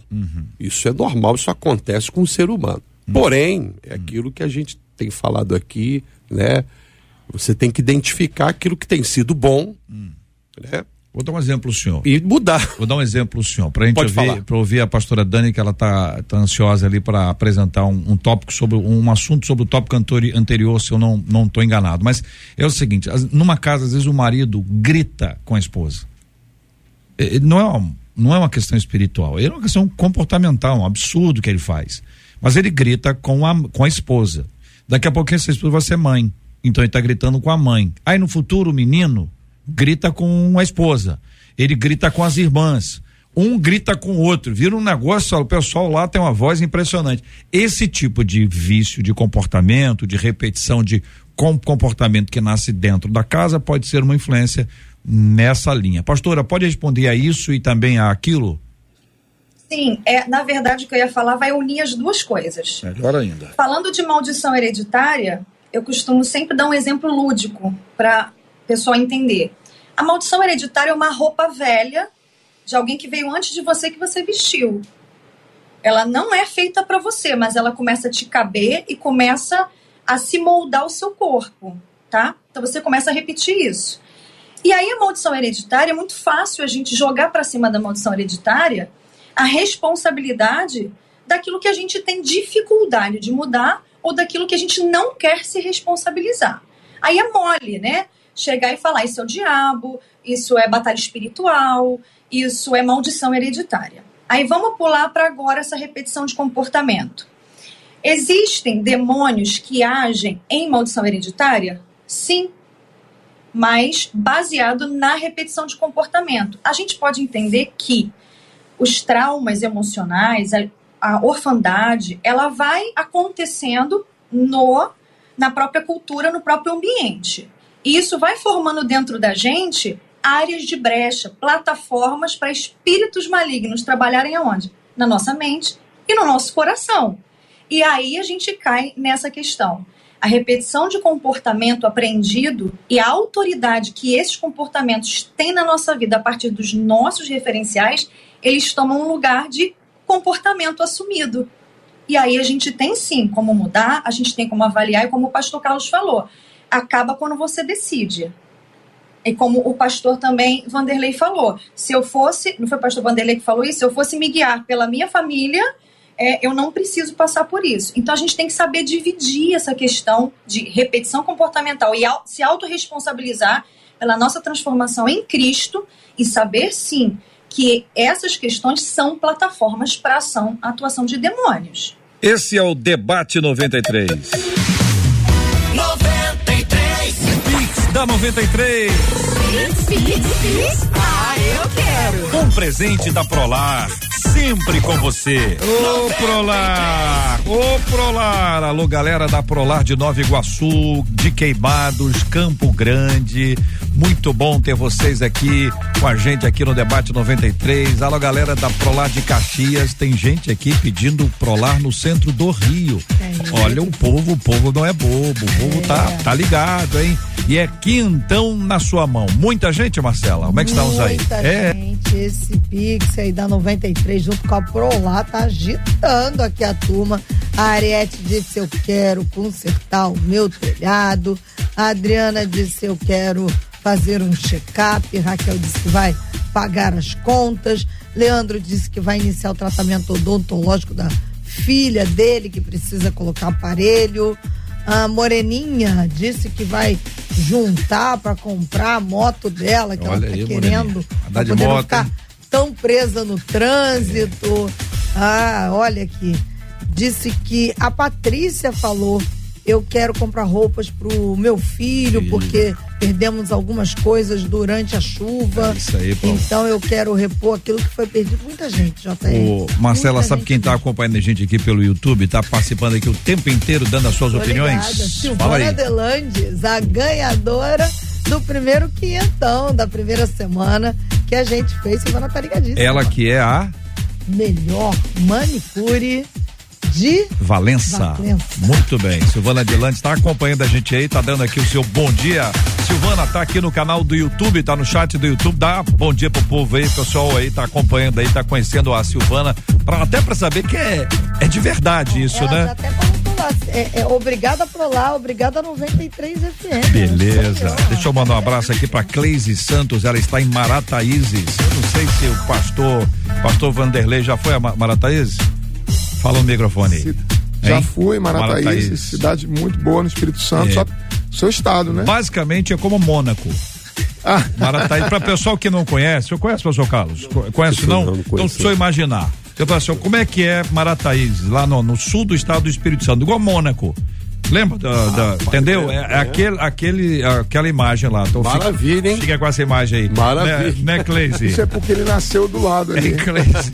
S4: Isso é normal, isso acontece com o ser humano. Porém, é aquilo que a gente tem falado aqui, né? Você tem que identificar aquilo que tem sido bom, né?
S1: Vou dar um exemplo, senhor.
S4: E mudar.
S1: Vou dar um exemplo, senhor, para gente
S4: Pode
S1: ouvir, ouvir a pastora Dani, que ela tá, tá ansiosa ali para apresentar um, um tópico sobre um assunto sobre o tópico anterior, se eu não não estou enganado. Mas é o seguinte, numa casa às vezes o marido grita com a esposa. Não é uma, não é uma questão espiritual, é uma questão comportamental, um absurdo que ele faz. Mas ele grita com a com a esposa. Daqui a pouco essa esposa vai ser mãe. Então ele está gritando com a mãe. Aí no futuro o menino grita com a esposa. Ele grita com as irmãs. Um grita com o outro. Vira um negócio, o pessoal lá tem uma voz impressionante. Esse tipo de vício de comportamento, de repetição de com- comportamento que nasce dentro da casa pode ser uma influência nessa linha. Pastora, pode responder a isso e também a aquilo?
S3: Sim, é, na verdade o que eu ia falar vai unir as duas coisas.
S1: Melhor ainda.
S3: Falando de maldição hereditária, eu costumo sempre dar um exemplo lúdico para o pessoal entender. A maldição hereditária é uma roupa velha de alguém que veio antes de você que você vestiu. Ela não é feita para você, mas ela começa a te caber e começa a se moldar o seu corpo, tá? Então você começa a repetir isso. E aí a maldição hereditária é muito fácil a gente jogar para cima da maldição hereditária a responsabilidade daquilo que a gente tem dificuldade de mudar ou daquilo que a gente não quer se responsabilizar. Aí é mole, né? Chegar e falar isso é o diabo, isso é batalha espiritual, isso é maldição hereditária. Aí vamos pular para agora essa repetição de comportamento. Existem demônios que agem em maldição hereditária? Sim, mas baseado na repetição de comportamento. A gente pode entender que os traumas emocionais, a, a orfandade, ela vai acontecendo no na própria cultura, no próprio ambiente. E isso vai formando dentro da gente áreas de brecha, plataformas para espíritos malignos trabalharem aonde? Na nossa mente e no nosso coração. E aí a gente cai nessa questão. A repetição de comportamento aprendido e a autoridade que esses comportamentos têm na nossa vida a partir dos nossos referenciais, eles tomam um lugar de comportamento assumido. E aí a gente tem sim como mudar, a gente tem como avaliar, e como o pastor Carlos falou, acaba quando você decide. E como o pastor também, Vanderlei, falou, se eu fosse, não foi o pastor Vanderlei que falou isso, se eu fosse me guiar pela minha família, é, eu não preciso passar por isso. Então a gente tem que saber dividir essa questão de repetição comportamental e se autorresponsabilizar pela nossa transformação em Cristo e saber sim que essas questões são plataformas para ação, atuação de demônios.
S1: Esse é o Debate 93.
S6: 93.
S1: Pix da 93.
S9: Ah, eu quero.
S1: Um presente da Prolar, sempre com você. Ô Prolar, ô Prolar, alô galera da Prolar de Nova Iguaçu, de Queimados, Campo Grande. Muito bom ter vocês aqui com a gente aqui no Debate 93. Alô galera da Prolar de Caxias, tem gente aqui pedindo Prolar no centro do Rio. Olha, o povo, o povo não é bobo, o povo tá, tá ligado, hein? E é quintão na sua mão. Muita gente, Marcela, como é que estamos aí?
S5: Muita
S1: É,
S5: gente, esse Pix aí da 93 junto com a Prolá tá agitando aqui a turma. A Ariete disse eu quero consertar o meu telhado. A Adriana disse eu quero fazer um check-up. Raquel disse que vai pagar as contas. Leandro disse que vai iniciar o tratamento odontológico da filha dele que precisa colocar aparelho. A Moreninha disse que vai juntar para comprar a moto dela, que
S1: Olha
S5: ela
S1: aí,
S5: tá
S1: Moreninha.
S5: querendo.
S1: Andar
S5: pra
S1: de moto,
S5: ficar? Tão presa no trânsito. Ah, olha aqui. Disse que a Patrícia falou eu quero comprar roupas pro meu filho, porque perdemos algumas coisas durante a chuva.
S1: É isso aí, Paulo.
S5: Então eu quero repor aquilo que foi perdido. Muita gente, JR.
S1: O Marcela,
S5: Muita
S1: sabe quem tá acompanhando a gente aqui pelo YouTube? Tá participando aqui o tempo inteiro, dando as suas
S5: Tô
S1: opiniões?
S5: ligada. Silvana
S1: aí.
S5: Delandes, a ganhadora do primeiro quinhentão da primeira semana que a gente fez. Silvana tá ligadíssima.
S1: Ela que é a
S5: Melhor manicure de
S1: Valença.
S5: Valença.
S1: Muito bem. Silvana Adelante está acompanhando a gente aí, tá dando aqui o seu bom dia. Silvana tá aqui no canal do YouTube, tá no chat do YouTube. Dá bom dia pro povo aí, pessoal aí tá acompanhando aí, tá conhecendo a Silvana, pra, até pra saber que é, é de verdade isso,
S5: Ela
S1: né?
S5: já até. É, é, obrigada por lá, obrigada 93 FM.
S1: Beleza. Deixa eu mandar um abraço aqui pra Cleise Santos, ela está em Marataízes. Eu não sei se o pastor, pastor Vanderlei já foi a Ma- Marataízes? Fala no microfone aí.
S2: Já
S1: Hein?
S2: fui, Marataízes,
S1: Marataízes.
S2: cidade muito boa no Espírito Santo,
S1: É.
S2: só seu estado, né?
S1: Basicamente é como Mônaco.
S2: Ah.
S1: Marataízes, para pessoal que não conhece, o senhor conhece, pastor Carlos? Co- Conhece não?
S4: não,
S1: então,
S4: conheço.
S1: se eu imaginar. Eu falo assim, como é que é Marataízes, lá no, no sul do estado do Espírito Santo, igual Mônaco. Lembra da, da- entendeu? É, é aquele, aquele, aquela imagem lá. Então, fica-
S4: Maravilha, hein?
S1: Fica com essa imagem aí.
S4: Maravilha.
S1: Né, né Cleise?
S2: Isso é porque ele nasceu do lado
S1: É
S2: ali.
S1: Cleise.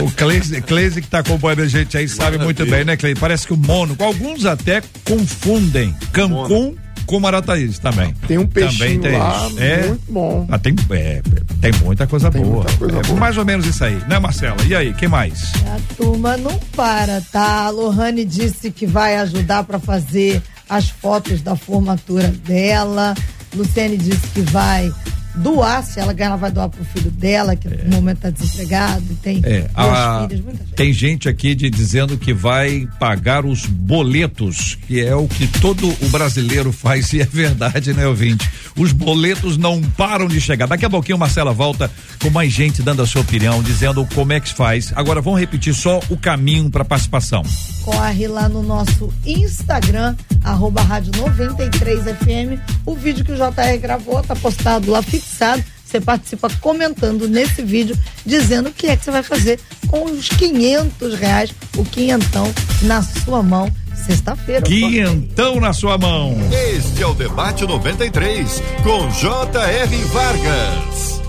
S1: o Cleise, Cleise que tá acompanhando a gente aí sabe muito bem, né, Cleise? Parece que o Mônaco, alguns até confundem Cancún com Marataízes também.
S2: Tem um
S1: Também
S2: peixinho
S1: tem
S2: lá
S1: isso. É.
S2: muito bom.
S1: Ah, tem, é, tem muita coisa
S2: Tem
S1: boa.
S2: muita coisa
S1: É
S2: boa.
S1: Mais ou menos isso aí, né, Marcela? E aí, quem mais?
S5: A turma não para, tá? A Lohane disse que vai ajudar para fazer as fotos da formatura dela. Luciane disse que vai doar, se ela ganhar, ela vai doar pro filho dela, que no momento tá desempregado, e tem
S1: É, a-
S5: filhas, muita gente.
S1: tem gente aqui de, dizendo que vai pagar os boletos, que é o que todo o brasileiro faz, e é verdade, né, ouvinte? Os boletos não param de chegar. Daqui a pouquinho, Marcela volta com mais gente dando a sua opinião, dizendo como é que se faz. Agora, vamos repetir só o caminho para participação.
S5: corre lá no nosso Instagram, arroba rádio 93FM. O vídeo que o JR gravou tá postado lá fixado. Você participa comentando nesse vídeo, dizendo o que é que você vai fazer com os 500 reais, o quinhentão na sua mão, sexta-feira.
S1: Quinhentão na sua mão.
S10: Este é o Debate 93, com J.R. Vargas.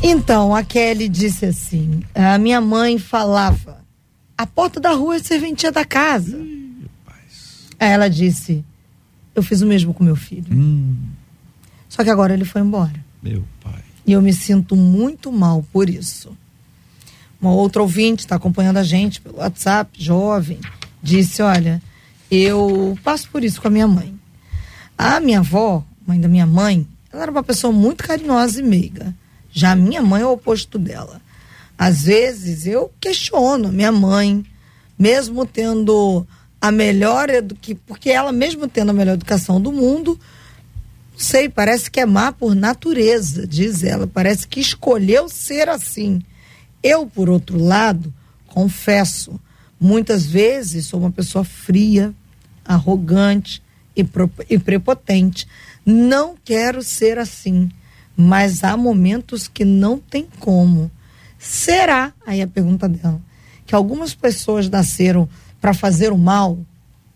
S5: Então, a Kelly disse assim: a minha mãe falava, a porta da rua é serventia da casa. Aí ela disse: eu fiz o mesmo com meu filho. Só que agora ele foi embora.
S1: Meu pai.
S5: E eu me sinto muito mal por isso. Uma outra ouvinte está acompanhando a gente pelo WhatsApp, jovem, disse: Olha, eu passo por isso com a minha mãe. A minha avó, mãe da minha mãe, ela era uma pessoa muito carinhosa e meiga. Já a minha mãe é o oposto dela. Às vezes eu questiono a minha mãe, mesmo tendo a melhor educação, porque ela mesmo tendo a melhor educação do mundo, sei, parece que é má por natureza, diz ela. Parece que escolheu ser assim. Eu, por outro lado, confesso, muitas vezes sou uma pessoa fria, arrogante e, e prepotente. Não quero ser assim, mas há momentos que não tem como. Será, aí a pergunta dela, que algumas pessoas nasceram para fazer o mal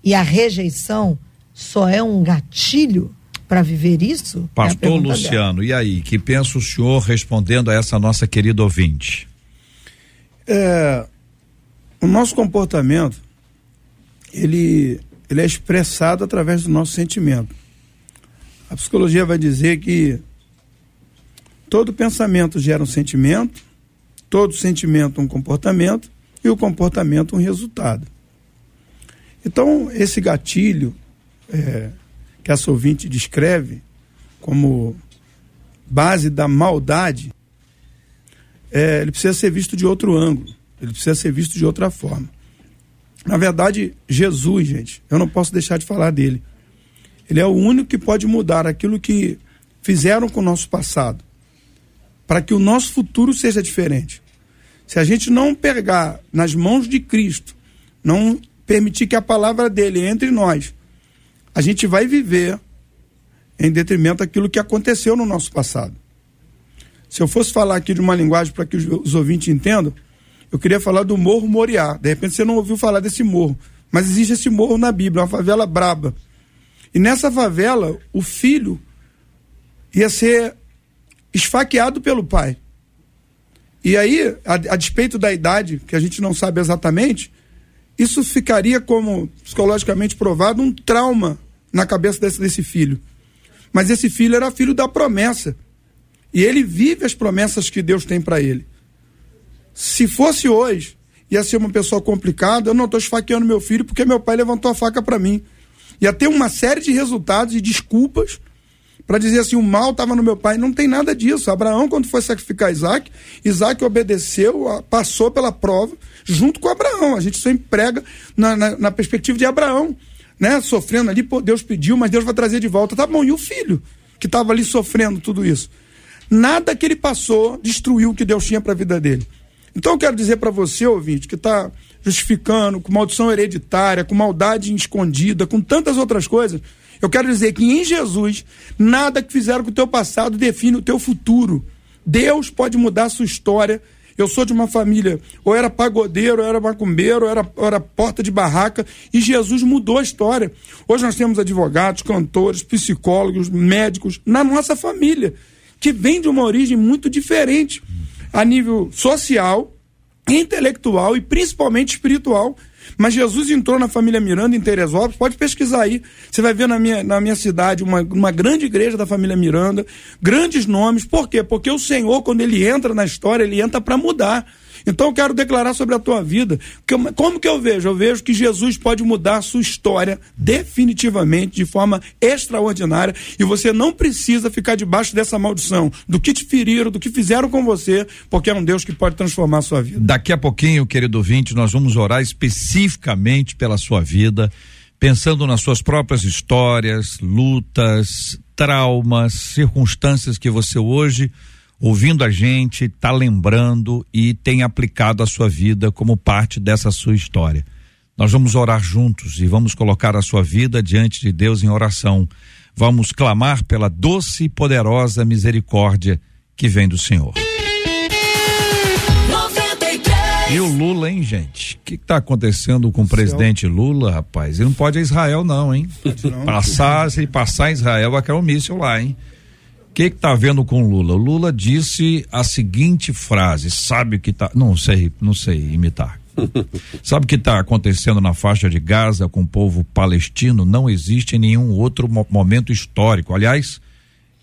S5: e a rejeição só é um gatilho para viver isso? É
S1: Pastor
S5: dela.
S1: Luciano, e aí, que pensa o senhor respondendo a essa nossa querida ouvinte?
S7: É, o nosso comportamento ele, ele é expressado através do nosso sentimento. A psicologia vai dizer que todo pensamento gera um sentimento, todo sentimento um comportamento e o comportamento um resultado. Então, esse gatilho é, que essa ouvinte descreve como base da maldade, é, ele precisa ser visto de outro ângulo, ele precisa ser visto de outra forma. Na verdade, Jesus, gente, eu não posso deixar de falar dele. Ele é o único que pode mudar aquilo que fizeram com o nosso passado, para que o nosso futuro seja diferente. Se a gente não pegar nas mãos de Cristo, não permitir que a palavra dele entre nós, a gente vai viver em detrimento daquilo que aconteceu no nosso passado. Se eu fosse falar aqui de uma linguagem para que os, os ouvintes entendam, eu queria falar do Morro Moriá. De repente você não ouviu falar desse morro. Mas existe esse morro na Bíblia, uma favela braba. E nessa favela, o filho ia ser esfaqueado pelo pai. E aí, a, a despeito da idade, que a gente não sabe exatamente, isso ficaria como psicologicamente provado um trauma na cabeça desse, desse filho. Mas esse filho era filho da promessa. E ele vive as promessas que Deus tem para ele. Se fosse hoje, ia ser uma pessoa complicada, eu não estou esfaqueando meu filho porque meu pai levantou a faca para mim. Ia ter uma série de resultados e desculpas para dizer assim: o mal estava no meu pai. Não tem nada disso. Abraão, quando foi sacrificar Isaac, Isaac obedeceu, passou pela prova, junto com Abraão. A gente sempre prega na, na, na perspectiva de Abraão, né? Sofrendo ali, pô, Deus pediu, mas Deus vai trazer de volta. Tá bom, e o filho que estava ali sofrendo tudo isso? Nada que ele passou destruiu o que Deus tinha para a vida dele. Então eu quero dizer para você, ouvinte, que está justificando com maldição hereditária, com maldade escondida, com tantas outras coisas, eu quero dizer que em Jesus, nada que fizeram com o teu passado define o teu futuro. Deus pode mudar a sua história. Eu sou de uma família, ou era pagodeiro, ou era macumbeiro, ou era, ou era porta de barraca, e Jesus mudou a história. Hoje nós temos advogados, cantores, psicólogos, médicos na nossa família, que vem de uma origem muito diferente a nível social, intelectual e principalmente espiritual. Mas Jesus entrou na família Miranda em Teresópolis, pode pesquisar aí. Você vai ver na minha, na minha cidade uma, uma grande igreja da família Miranda, grandes nomes. Por quê? Porque o Senhor, quando ele entra na história, ele entra para mudar. Então eu quero declarar sobre a tua vida. Como que eu vejo? Eu vejo que Jesus pode mudar a sua história definitivamente, de forma extraordinária, e você não precisa ficar debaixo dessa maldição, do que te feriram, do que fizeram com você, porque é um Deus que pode transformar a sua vida.
S1: Daqui a pouquinho, querido ouvinte, nós vamos orar especificamente pela sua vida, pensando nas suas próprias histórias, lutas, traumas, circunstâncias que você hoje ouvindo a gente, está lembrando e tem aplicado a sua vida como parte dessa sua história. Nós vamos orar juntos e vamos colocar a sua vida diante de Deus em oração. Vamos clamar pela doce e poderosa misericórdia que vem do Senhor. E o Lula, hein, gente? O que está acontecendo com o presidente Lula, rapaz? Ele não pode ir a Israel, não, hein? Passar, se ele passar em Israel, vai cair um míssil lá, hein? Que está vendo com Lula? O Lula disse a seguinte frase: sabe o que está. Não sei, não sei imitar. sabe o que está acontecendo na faixa de Gaza com o povo palestino? Não existe em nenhum outro mo momento histórico. Aliás,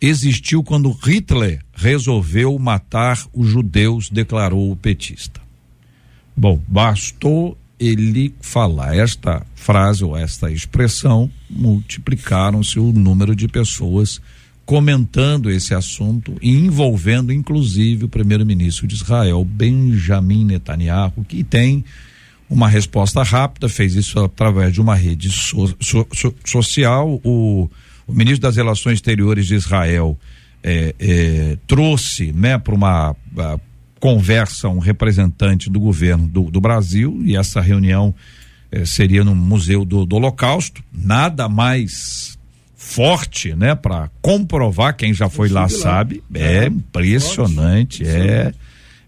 S1: existiu quando Hitler resolveu matar os judeus, declarou o petista. Bom, bastou ele falar esta frase ou esta expressão, multiplicaram-se o número de pessoas comentando esse assunto e envolvendo inclusive o primeiro-ministro de Israel, Benjamin Netanyahu, que tem uma resposta rápida, fez isso através de uma rede so, so, so, social. O, o, ministro das Relações Exteriores de Israel é, é, trouxe né, para uma conversa um representante do governo do, do Brasil e essa reunião é, seria no Museu do, do Holocausto. Nada mais forte, né, para comprovar quem já foi lá, lá sabe. É, é impressionante, forte. é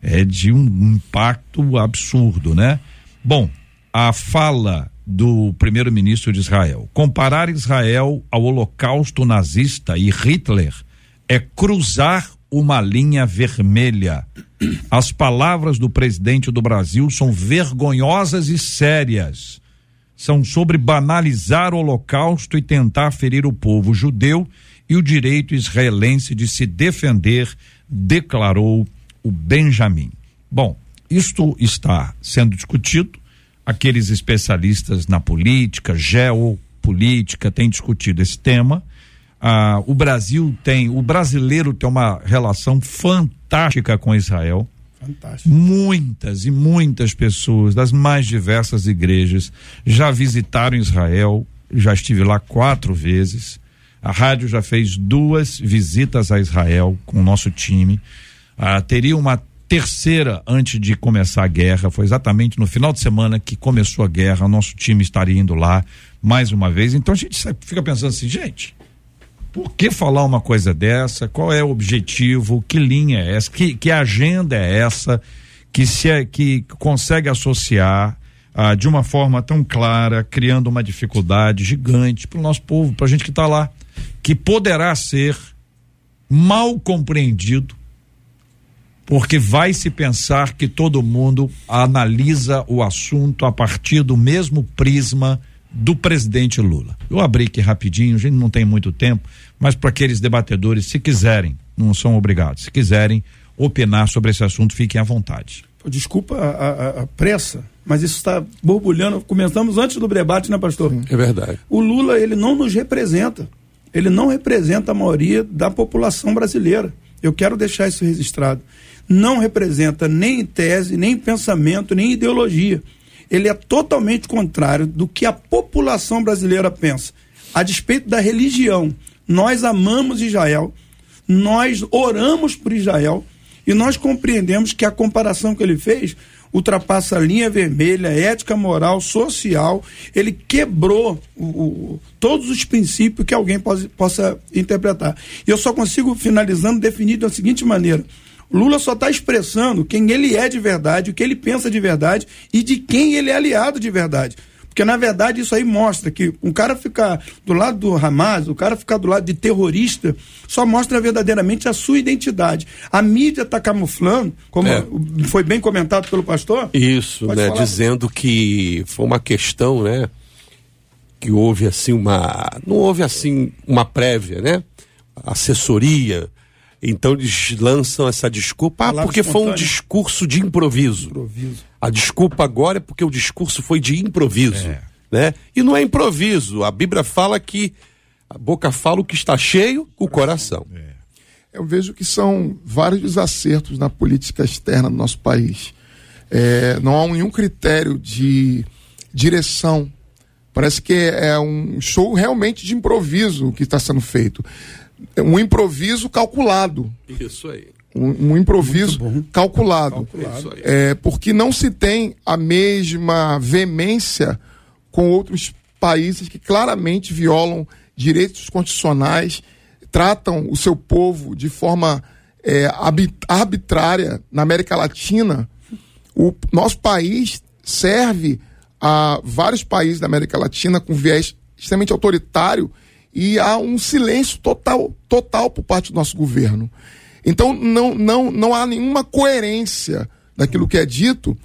S1: é de um impacto absurdo, né? Bom, a fala do primeiro-ministro de Israel, comparar Israel ao Holocausto nazista e Hitler é cruzar uma linha vermelha. As palavras do presidente do Brasil são vergonhosas e sérias são sobre banalizar o Holocausto e tentar ferir o povo judeu e o direito israelense de se defender, declarou o Benjamin. Bom, isto está sendo discutido. Aqueles especialistas na política, geopolítica, têm discutido esse tema. Ah, o Brasil tem, o brasileiro tem uma relação fantástica com Israel. Fantástico. Muitas e muitas pessoas das mais diversas igrejas já visitaram Israel, já estive lá quatro vezes. A rádio já fez duas visitas a Israel com o nosso time. Ah, teria uma terceira antes de começar a guerra. Foi exatamente no final de semana que começou a guerra. Nosso time estaria indo lá mais uma vez. Então a gente fica pensando assim, gente, por que falar uma coisa dessa? Qual é o objetivo? Que linha é essa? Que, que agenda é essa que se que consegue associar ah, de uma forma tão clara, criando uma dificuldade gigante para o nosso povo, para a gente que está lá, que poderá ser mal compreendido, porque vai se pensar que todo mundo analisa o assunto a partir do mesmo prisma do presidente Lula. Eu abri aqui rapidinho, a gente não tem muito tempo, mas para aqueles debatedores, se quiserem, não são obrigados, se quiserem opinar sobre esse assunto, fiquem à vontade.
S7: Desculpa a, a- a pressa, mas isso está borbulhando. Começamos antes do debate, né, pastor?
S4: É verdade.
S7: O Lula, ele não nos representa. Ele não representa a maioria da população brasileira. Eu quero deixar isso registrado. Não representa nem em tese, nem em pensamento, nem em ideologia. Ele é totalmente contrário do que a população brasileira pensa. A despeito da religião, nós amamos Israel, nós oramos por Israel e nós compreendemos que a comparação que ele fez ultrapassa a linha vermelha, ética, moral, social. Ele quebrou o- o- todos os princípios que alguém pos- possa interpretar. E eu só consigo, finalizando, definir da seguinte maneira. Lula só está expressando quem ele é de verdade, o que ele pensa de verdade e de quem ele é aliado de verdade. Porque, na verdade, isso aí mostra que um cara ficar do lado do Hamas, o cara ficar do lado de terrorista, só mostra verdadeiramente a sua identidade. A mídia está camuflando, como
S4: É.
S7: foi bem comentado pelo pastor.
S4: Isso, né? Dizendo que foi uma questão, né? Que houve assim uma. Não houve assim uma prévia, né? Assessoria. Então eles lançam essa desculpa, ah, porque foi um discurso de improviso.
S7: Improviso.
S4: A desculpa agora é porque o discurso foi de improviso,
S1: É.
S4: né? E não é improviso. A Bíblia fala que a boca fala o que está cheio, o coração.
S2: Eu vejo que são vários desacertos na política externa do nosso país. É, não há nenhum critério de direção. Parece que é um show realmente de improviso que está sendo feito. É um improviso calculado.
S4: Isso aí.
S2: Um, um improviso calculado.
S4: Isso aí.
S2: É, porque não se tem a mesma veemência com outros países que claramente violam direitos constitucionais, tratam o seu povo de forma é, arbitrária na América Latina. O nosso país serve a vários países da América Latina com viés extremamente autoritário e há um silêncio total, total por parte do nosso governo. Então não, não, não há nenhuma coerência daquilo que é dito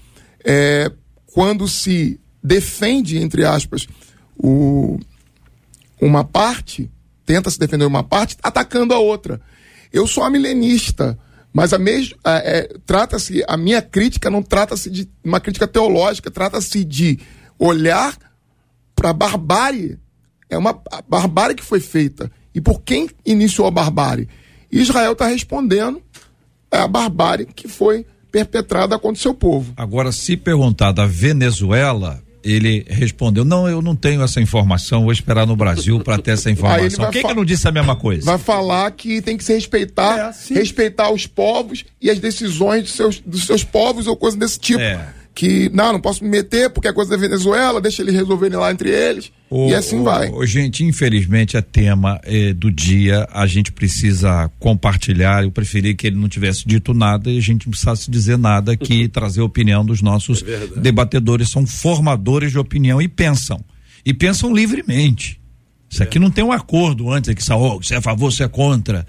S2: é, quando se defende, entre aspas, o, uma parte, tenta se defender uma parte, atacando a outra. Eu sou amilenista, mas a mes, é, é, trata-se, a minha crítica não trata-se de uma crítica teológica, trata-se de olhar para a barbárie. É uma barbárie que foi feita. E por quem iniciou a barbárie? Israel está respondendo a barbárie que foi perpetrada contra o seu povo.
S1: Agora, se perguntar da Venezuela, ele respondeu: Não, eu não tenho essa informação, vou esperar no Brasil para ter essa informação. Por que, que não disse a mesma coisa?
S2: vai falar que tem que se respeitar,
S7: É,
S2: respeitar os povos e as decisões dos seus, dos seus povos ou coisa desse tipo.
S1: É.
S2: Que, não, não posso me meter porque é coisa da Venezuela, deixa eles resolverem lá entre eles. e assim vai.
S1: ô, gente, infelizmente é tema eh, do dia, a gente precisa compartilhar. Eu preferi que ele não tivesse dito nada e a gente não precisasse dizer nada aqui, trazer a opinião dos nossos debatedores. São formadores de opinião e pensam. E pensam livremente. Isso aqui não tem um acordo antes, é que oh, você é a favor, você é contra.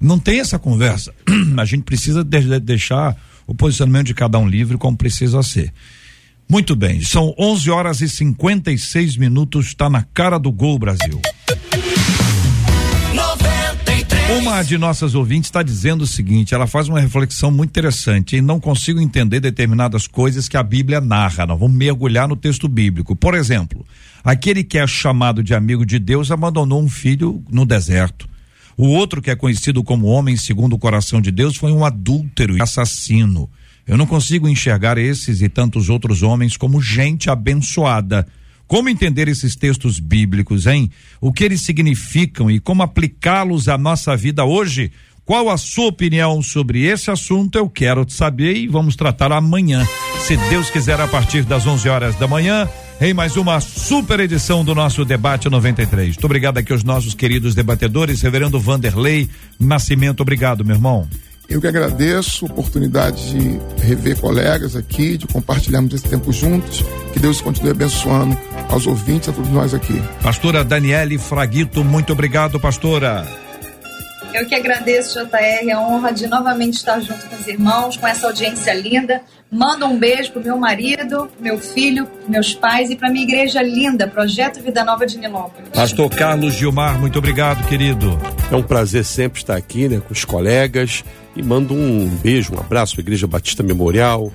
S1: Não tem essa conversa. A gente precisa de- de- deixar o posicionamento de cada um livre como precisa ser. Muito bem, são 11 horas e 56 minutos, está na cara do gol, Brasil.
S6: 93.
S1: Uma de nossas ouvintes está dizendo o seguinte: ela faz uma reflexão muito interessante e não consigo entender determinadas coisas que a Bíblia narra. Nós vamos mergulhar no texto bíblico. Por exemplo, aquele que é chamado de amigo de Deus abandonou um filho no deserto. O outro, que é conhecido como homem segundo o coração de Deus, foi um adúltero e assassino. Eu não consigo enxergar esses e tantos outros homens como gente abençoada. Como entender esses textos bíblicos, hein? O que eles significam e como aplicá-los à nossa vida hoje? Qual a sua opinião sobre esse assunto? Eu quero saber e vamos tratar amanhã, se Deus quiser, a partir das 11 horas da manhã, em mais uma super edição do nosso Debate 93. Muito obrigado aqui aos nossos queridos debatedores, Reverendo Vanderlei Nascimento. Obrigado, meu irmão.
S2: Eu que agradeço a oportunidade de rever colegas aqui, de compartilharmos esse tempo juntos. Que Deus continue abençoando aos ouvintes, a todos nós aqui.
S1: Pastora Daniele Fraguito, muito obrigado, pastora.
S3: Eu que agradeço, JR, a honra de novamente estar junto com os irmãos, com essa audiência linda. Manda um beijo pro meu marido, meu filho, meus pais e para minha igreja linda, Projeto Vida Nova de Nilópolis.
S1: Pastor Carlos Gilmar, muito obrigado, querido.
S4: É um prazer sempre estar aqui, né, com os colegas e mando um beijo, um abraço à Igreja Batista Memorial,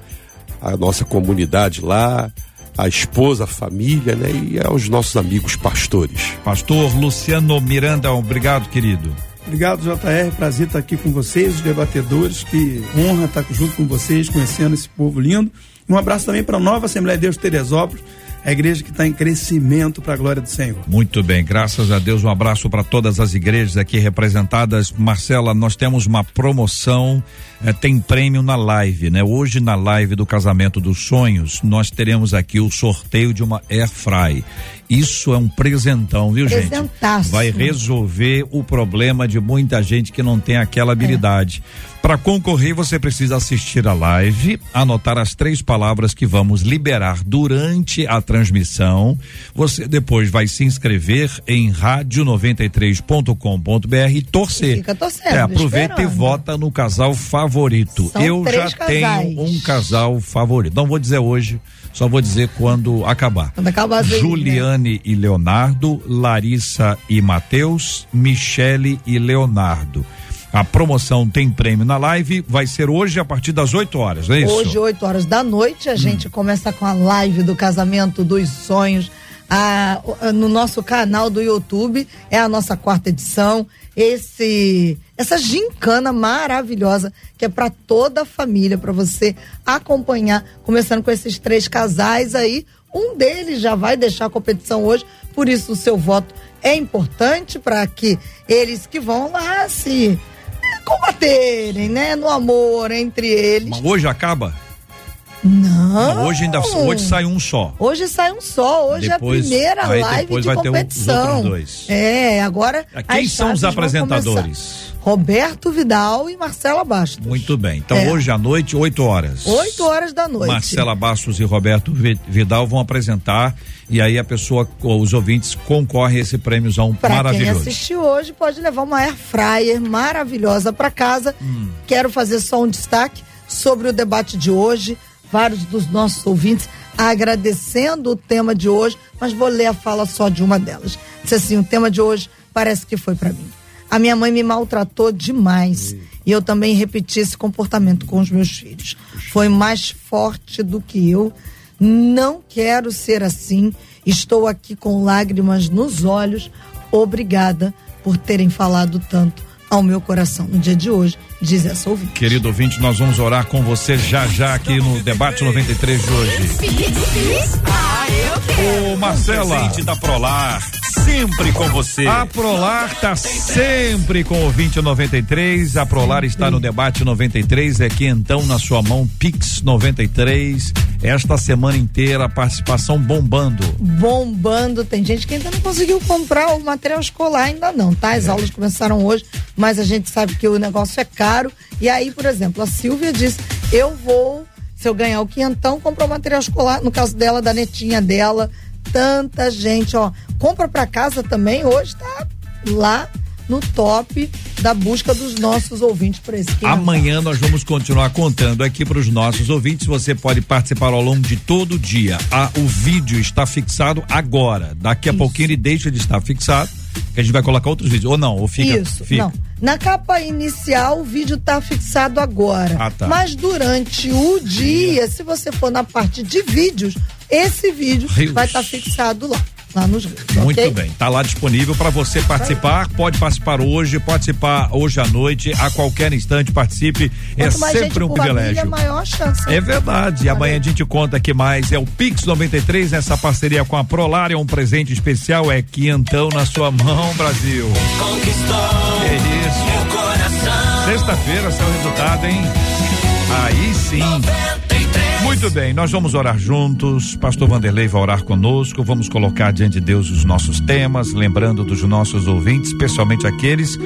S4: à nossa comunidade lá, à esposa, à família, né, e aos nossos amigos pastores.
S1: Pastor Luciano Miranda, obrigado, querido.
S7: Obrigado, JR. Prazer estar aqui com vocês, os debatedores. Que honra estar junto com vocês, conhecendo esse povo lindo. Um abraço também para a nova Assembleia de Deus de Teresópolis, a igreja que está em crescimento para a glória do Senhor.
S1: Muito bem, graças a Deus. Um abraço para todas as igrejas aqui representadas. Marcela, nós temos uma promoção, eh, tem prêmio na live, né? Hoje na live do Casamento dos Sonhos, nós teremos aqui o sorteio de uma Air Fry. Isso é um presentão, viu, gente?
S5: Presentaço.
S1: Vai resolver o problema de muita gente que não tem aquela habilidade. Para concorrer, você precisa assistir a live, anotar as três palavras que vamos liberar durante a transmissão. Você depois vai se inscrever em rádio93.com.br e torcer.
S5: Fica torcendo,
S1: É, aproveita e
S5: esperando.
S1: vota no casal favorito.
S5: São
S1: Eu já
S5: casais.
S1: tenho um casal favorito. Não vou dizer hoje, só vou dizer quando acabar.
S5: Quando acabar né?
S1: Juliane e Leonardo, Larissa e Matheus, Michele e Leonardo. A promoção tem prêmio na live, vai ser hoje a partir das 8 horas, não é isso? Hum.
S5: Hoje, 8 horas da noite, a gente começa com a live do casamento dos sonhos. a- no nosso canal do YouTube, é a nossa quarta edição. Esse, essa gincana maravilhosa que é para toda a família, para você acompanhar, começando com esses três casais aí. Um deles já vai deixar a competição hoje, por isso o seu voto é importante para que eles que vão lá se combaterem, né, no amor entre eles.
S1: Mas hoje acaba?
S5: Não.
S1: Não, hoje ainda hoje sai um só.
S5: Hoje sai um só, hoje
S1: Depois-
S5: é a primeira live de competição.
S1: dois.
S5: É, agora.
S1: Quem
S5: as
S1: são os apresentadores?
S5: Roberto Vidal e Marcela Bastos.
S1: Muito bem. Então
S5: É.
S1: hoje à noite, 8 horas.
S5: 8 horas da noite.
S1: Marcela Bastos e Roberto Vi- Vidal vão apresentar e aí a pessoa, os ouvintes concorrem a esse prêmiozão
S5: Pra quem
S1: maravilhoso.
S5: assistiu hoje, pode levar uma air fryer maravilhosa para casa.
S1: Hum.
S5: Quero fazer só um destaque sobre o debate de hoje. Vários dos nossos ouvintes agradecendo o tema de hoje, mas vou ler a fala só de uma delas. Disse assim: o tema de hoje parece que foi para mim. A minha mãe me maltratou demais e eu também repeti esse comportamento com os meus filhos. Foi mais forte do que eu. Não quero ser assim. Estou aqui com lágrimas nos olhos. Obrigada por terem falado tanto ao meu coração no dia de hoje, diz essa ouvinte.
S1: Querido ouvinte, nós vamos orar com você já já aqui no Debate 93 de hoje. Ô Marcela.
S11: Presente da Prolar, sempre com você.
S1: A Prolar tá sempre com o 2093. A Prolar está no debate 93. É que então na sua mão Pix 93. Esta semana inteira a participação bombando.
S5: Bombando, tem gente que ainda não conseguiu comprar o material escolar, ainda não, tá? As aulas começaram hoje, mas a gente sabe que o negócio é caro. E aí, por exemplo, a Silvia disse: eu vou, se eu ganhar o quinhentão, comprar o material escolar, no caso dela, da netinha dela. Tanta gente, ó. Compra pra casa também, hoje tá lá no top da busca dos nossos ouvintes por esse.
S1: Amanhã nós vamos continuar contando aqui para os nossos ouvintes. Você pode participar ao longo de todo o dia. Ah, o vídeo está fixado agora. Daqui a pouquinho ele deixa de estar fixado. Que a gente vai colocar outros vídeos. Ou não, ou fica.
S5: Isso,
S1: fica.
S5: não. Na capa inicial, o vídeo tá fixado agora.
S1: Ah, tá.
S5: Mas durante o dia, se você for na parte de vídeos, esse vídeo
S1: Rios.
S5: vai estar fixado lá, lá nos rios.
S1: Muito
S5: ok?
S1: bem, tá lá disponível para você participar. Pode participar hoje, participar hoje à noite, a qualquer instante participe. é
S5: Quanto gente
S1: sempre um privilégio.
S5: maior chance.
S1: É verdade. E amanhã a gente conta aqui mais. É o Pix 93 nessa parceria com a Prolar. É um presente especial. É quinhentão na sua mão, Brasil.
S6: Conquistou
S1: É isso. Sexta-feira, seu resultado, hein? Aí sim. Muito bem, nós vamos orar juntos. Pastor Vanderlei vai orar conosco. Vamos colocar diante de Deus os nossos temas, lembrando dos nossos ouvintes, especialmente aqueles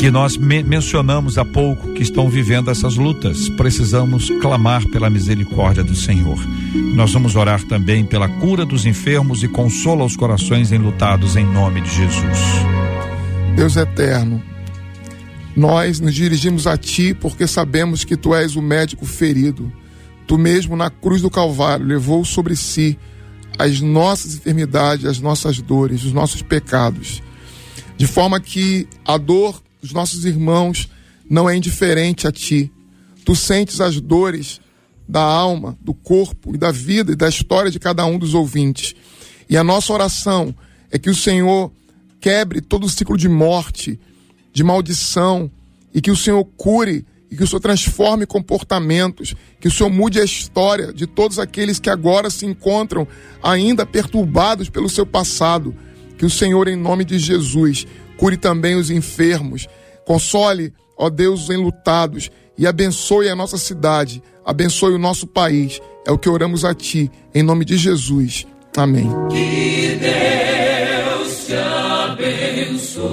S1: que nós me mencionamos há pouco que estão vivendo essas lutas. Precisamos clamar pela misericórdia do Senhor. Nós vamos orar também pela cura dos enfermos e consola os corações enlutados em nome de Jesus.
S2: Deus eterno, nós nos dirigimos a Ti porque sabemos que Tu és o médico ferido. Tu mesmo na cruz do Calvário levou sobre si as nossas enfermidades, as nossas dores, os nossos pecados. De forma que a dor dos nossos irmãos não é indiferente a Ti. Tu sentes as dores da alma, do corpo e da vida e da história de cada um dos ouvintes. E a nossa oração é que o Senhor quebre todo o ciclo de morte, de maldição, e que o Senhor cure e que o Senhor transforme comportamentos, que o Senhor mude a história de todos aqueles que agora se encontram ainda perturbados pelo seu passado. Que o Senhor, em nome de Jesus, cure também os enfermos, console, ó Deus, os enlutados e abençoe a nossa cidade, abençoe o nosso país. É o que oramos a Ti, em nome de Jesus. Amém.
S6: Que Deus te abençoe.